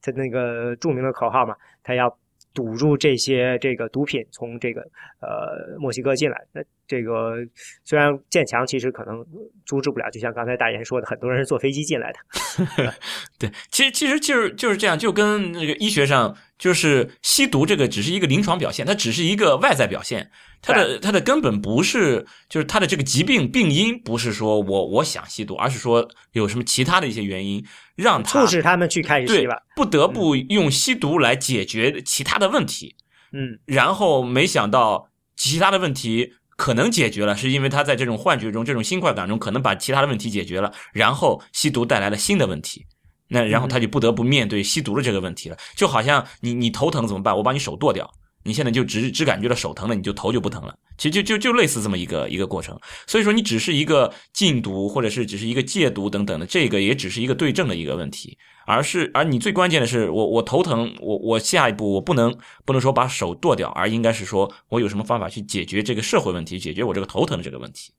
他那个著名的口号嘛，他要。堵住这些这个毒品从这个呃墨西哥进来，那这个虽然建强，其实可能阻止不了。就像刚才大言说的，很多人是坐飞机进来的。对，其实其实就是就是这样，就跟那个医学上，就是吸毒这个只是一个临床表现，它只是一个外在表现。它的它的根本不是，就是它的这个疾病病因不是说我我想吸毒，而是说有什么其他的一些原因让他促使他们去开始吸吧，不得不用吸毒来解决其他的问题。嗯，然后没想到其他的问题可能解决了，是因为他在这种幻觉中、这种新快感中，可能把其他的问题解决了，然后吸毒带来了新的问题，那然后他就不得不面对吸毒的这个问题了。就好像你你头疼怎么办？我把你手剁掉。你现在就只只感觉到手疼了，你就头就不疼了。其实就就就类似这么一个一个过程。所以说，你只是一个禁毒，或者是只是一个戒毒等等的，这个也只是一个对症的一个问题。而是而你最关键的是，我我头疼，我我下一步我不能不能说把手剁掉，而应该是说我有什么方法去解决这个社会问题，解决我这个头疼的这个问题。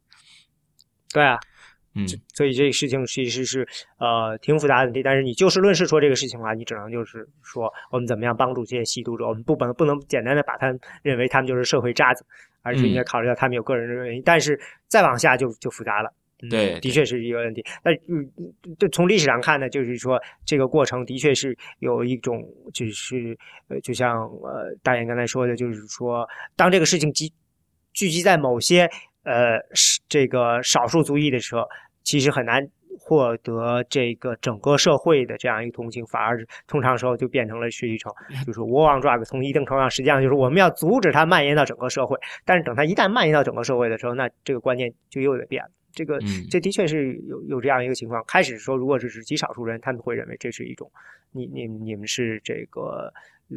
对啊。嗯，所以这个事情其实是呃挺复杂的问题，但是你就事论事说这个事情的话，你只能就是说我们怎么样帮助这些吸毒者，我们不能不能简单的把他认为他们就是社会渣子，而是应该考虑到他们有个人的原因。但是再往下就就复杂了，对，的确是一个问题。那嗯，就从历史上看呢，就是说这个过程的确是有一种就是呃，就像呃大爷刚才说的，就是说当这个事情集聚集在某些。呃，是这个少数族裔的时候，其实很难获得这个整个社会的这样一个同情，反而通常时候就变成了是一种，就是 war on drug。从一定程度上，实际上就是我们要阻止它蔓延到整个社会。但是等它一旦蔓延到整个社会的时候，那这个观念就又得变了。这个这的确是有有这样一个情况。开始说，如果是只极少数人，他们会认为这是一种，你你你们是这个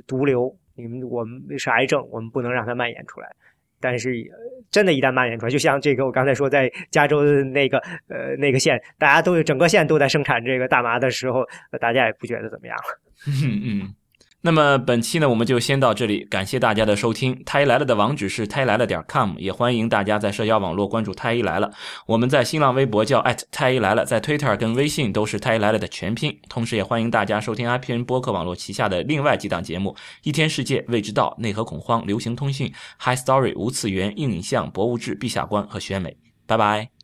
毒瘤，你们我们是癌症，我们不能让它蔓延出来。但是，真的，一旦蔓延出来，就像这个，我刚才说，在加州的那个呃那个县，大家都整个县都在生产这个大麻的时候，大家也不觉得怎么样了。嗯 嗯。那么本期呢，我们就先到这里，感谢大家的收听。太医来了的网址是太医来了点 com，也欢迎大家在社交网络关注太医来了。我们在新浪微博叫太医来了，在 Twitter 跟微信都是太医来了的全拼。同时也欢迎大家收听 IPN 播客网络旗下的另外几档节目：一天世界、未知道、内核恐慌、流行通讯、High Story、无次元、硬影像、博物志、陛下观和选美。拜拜。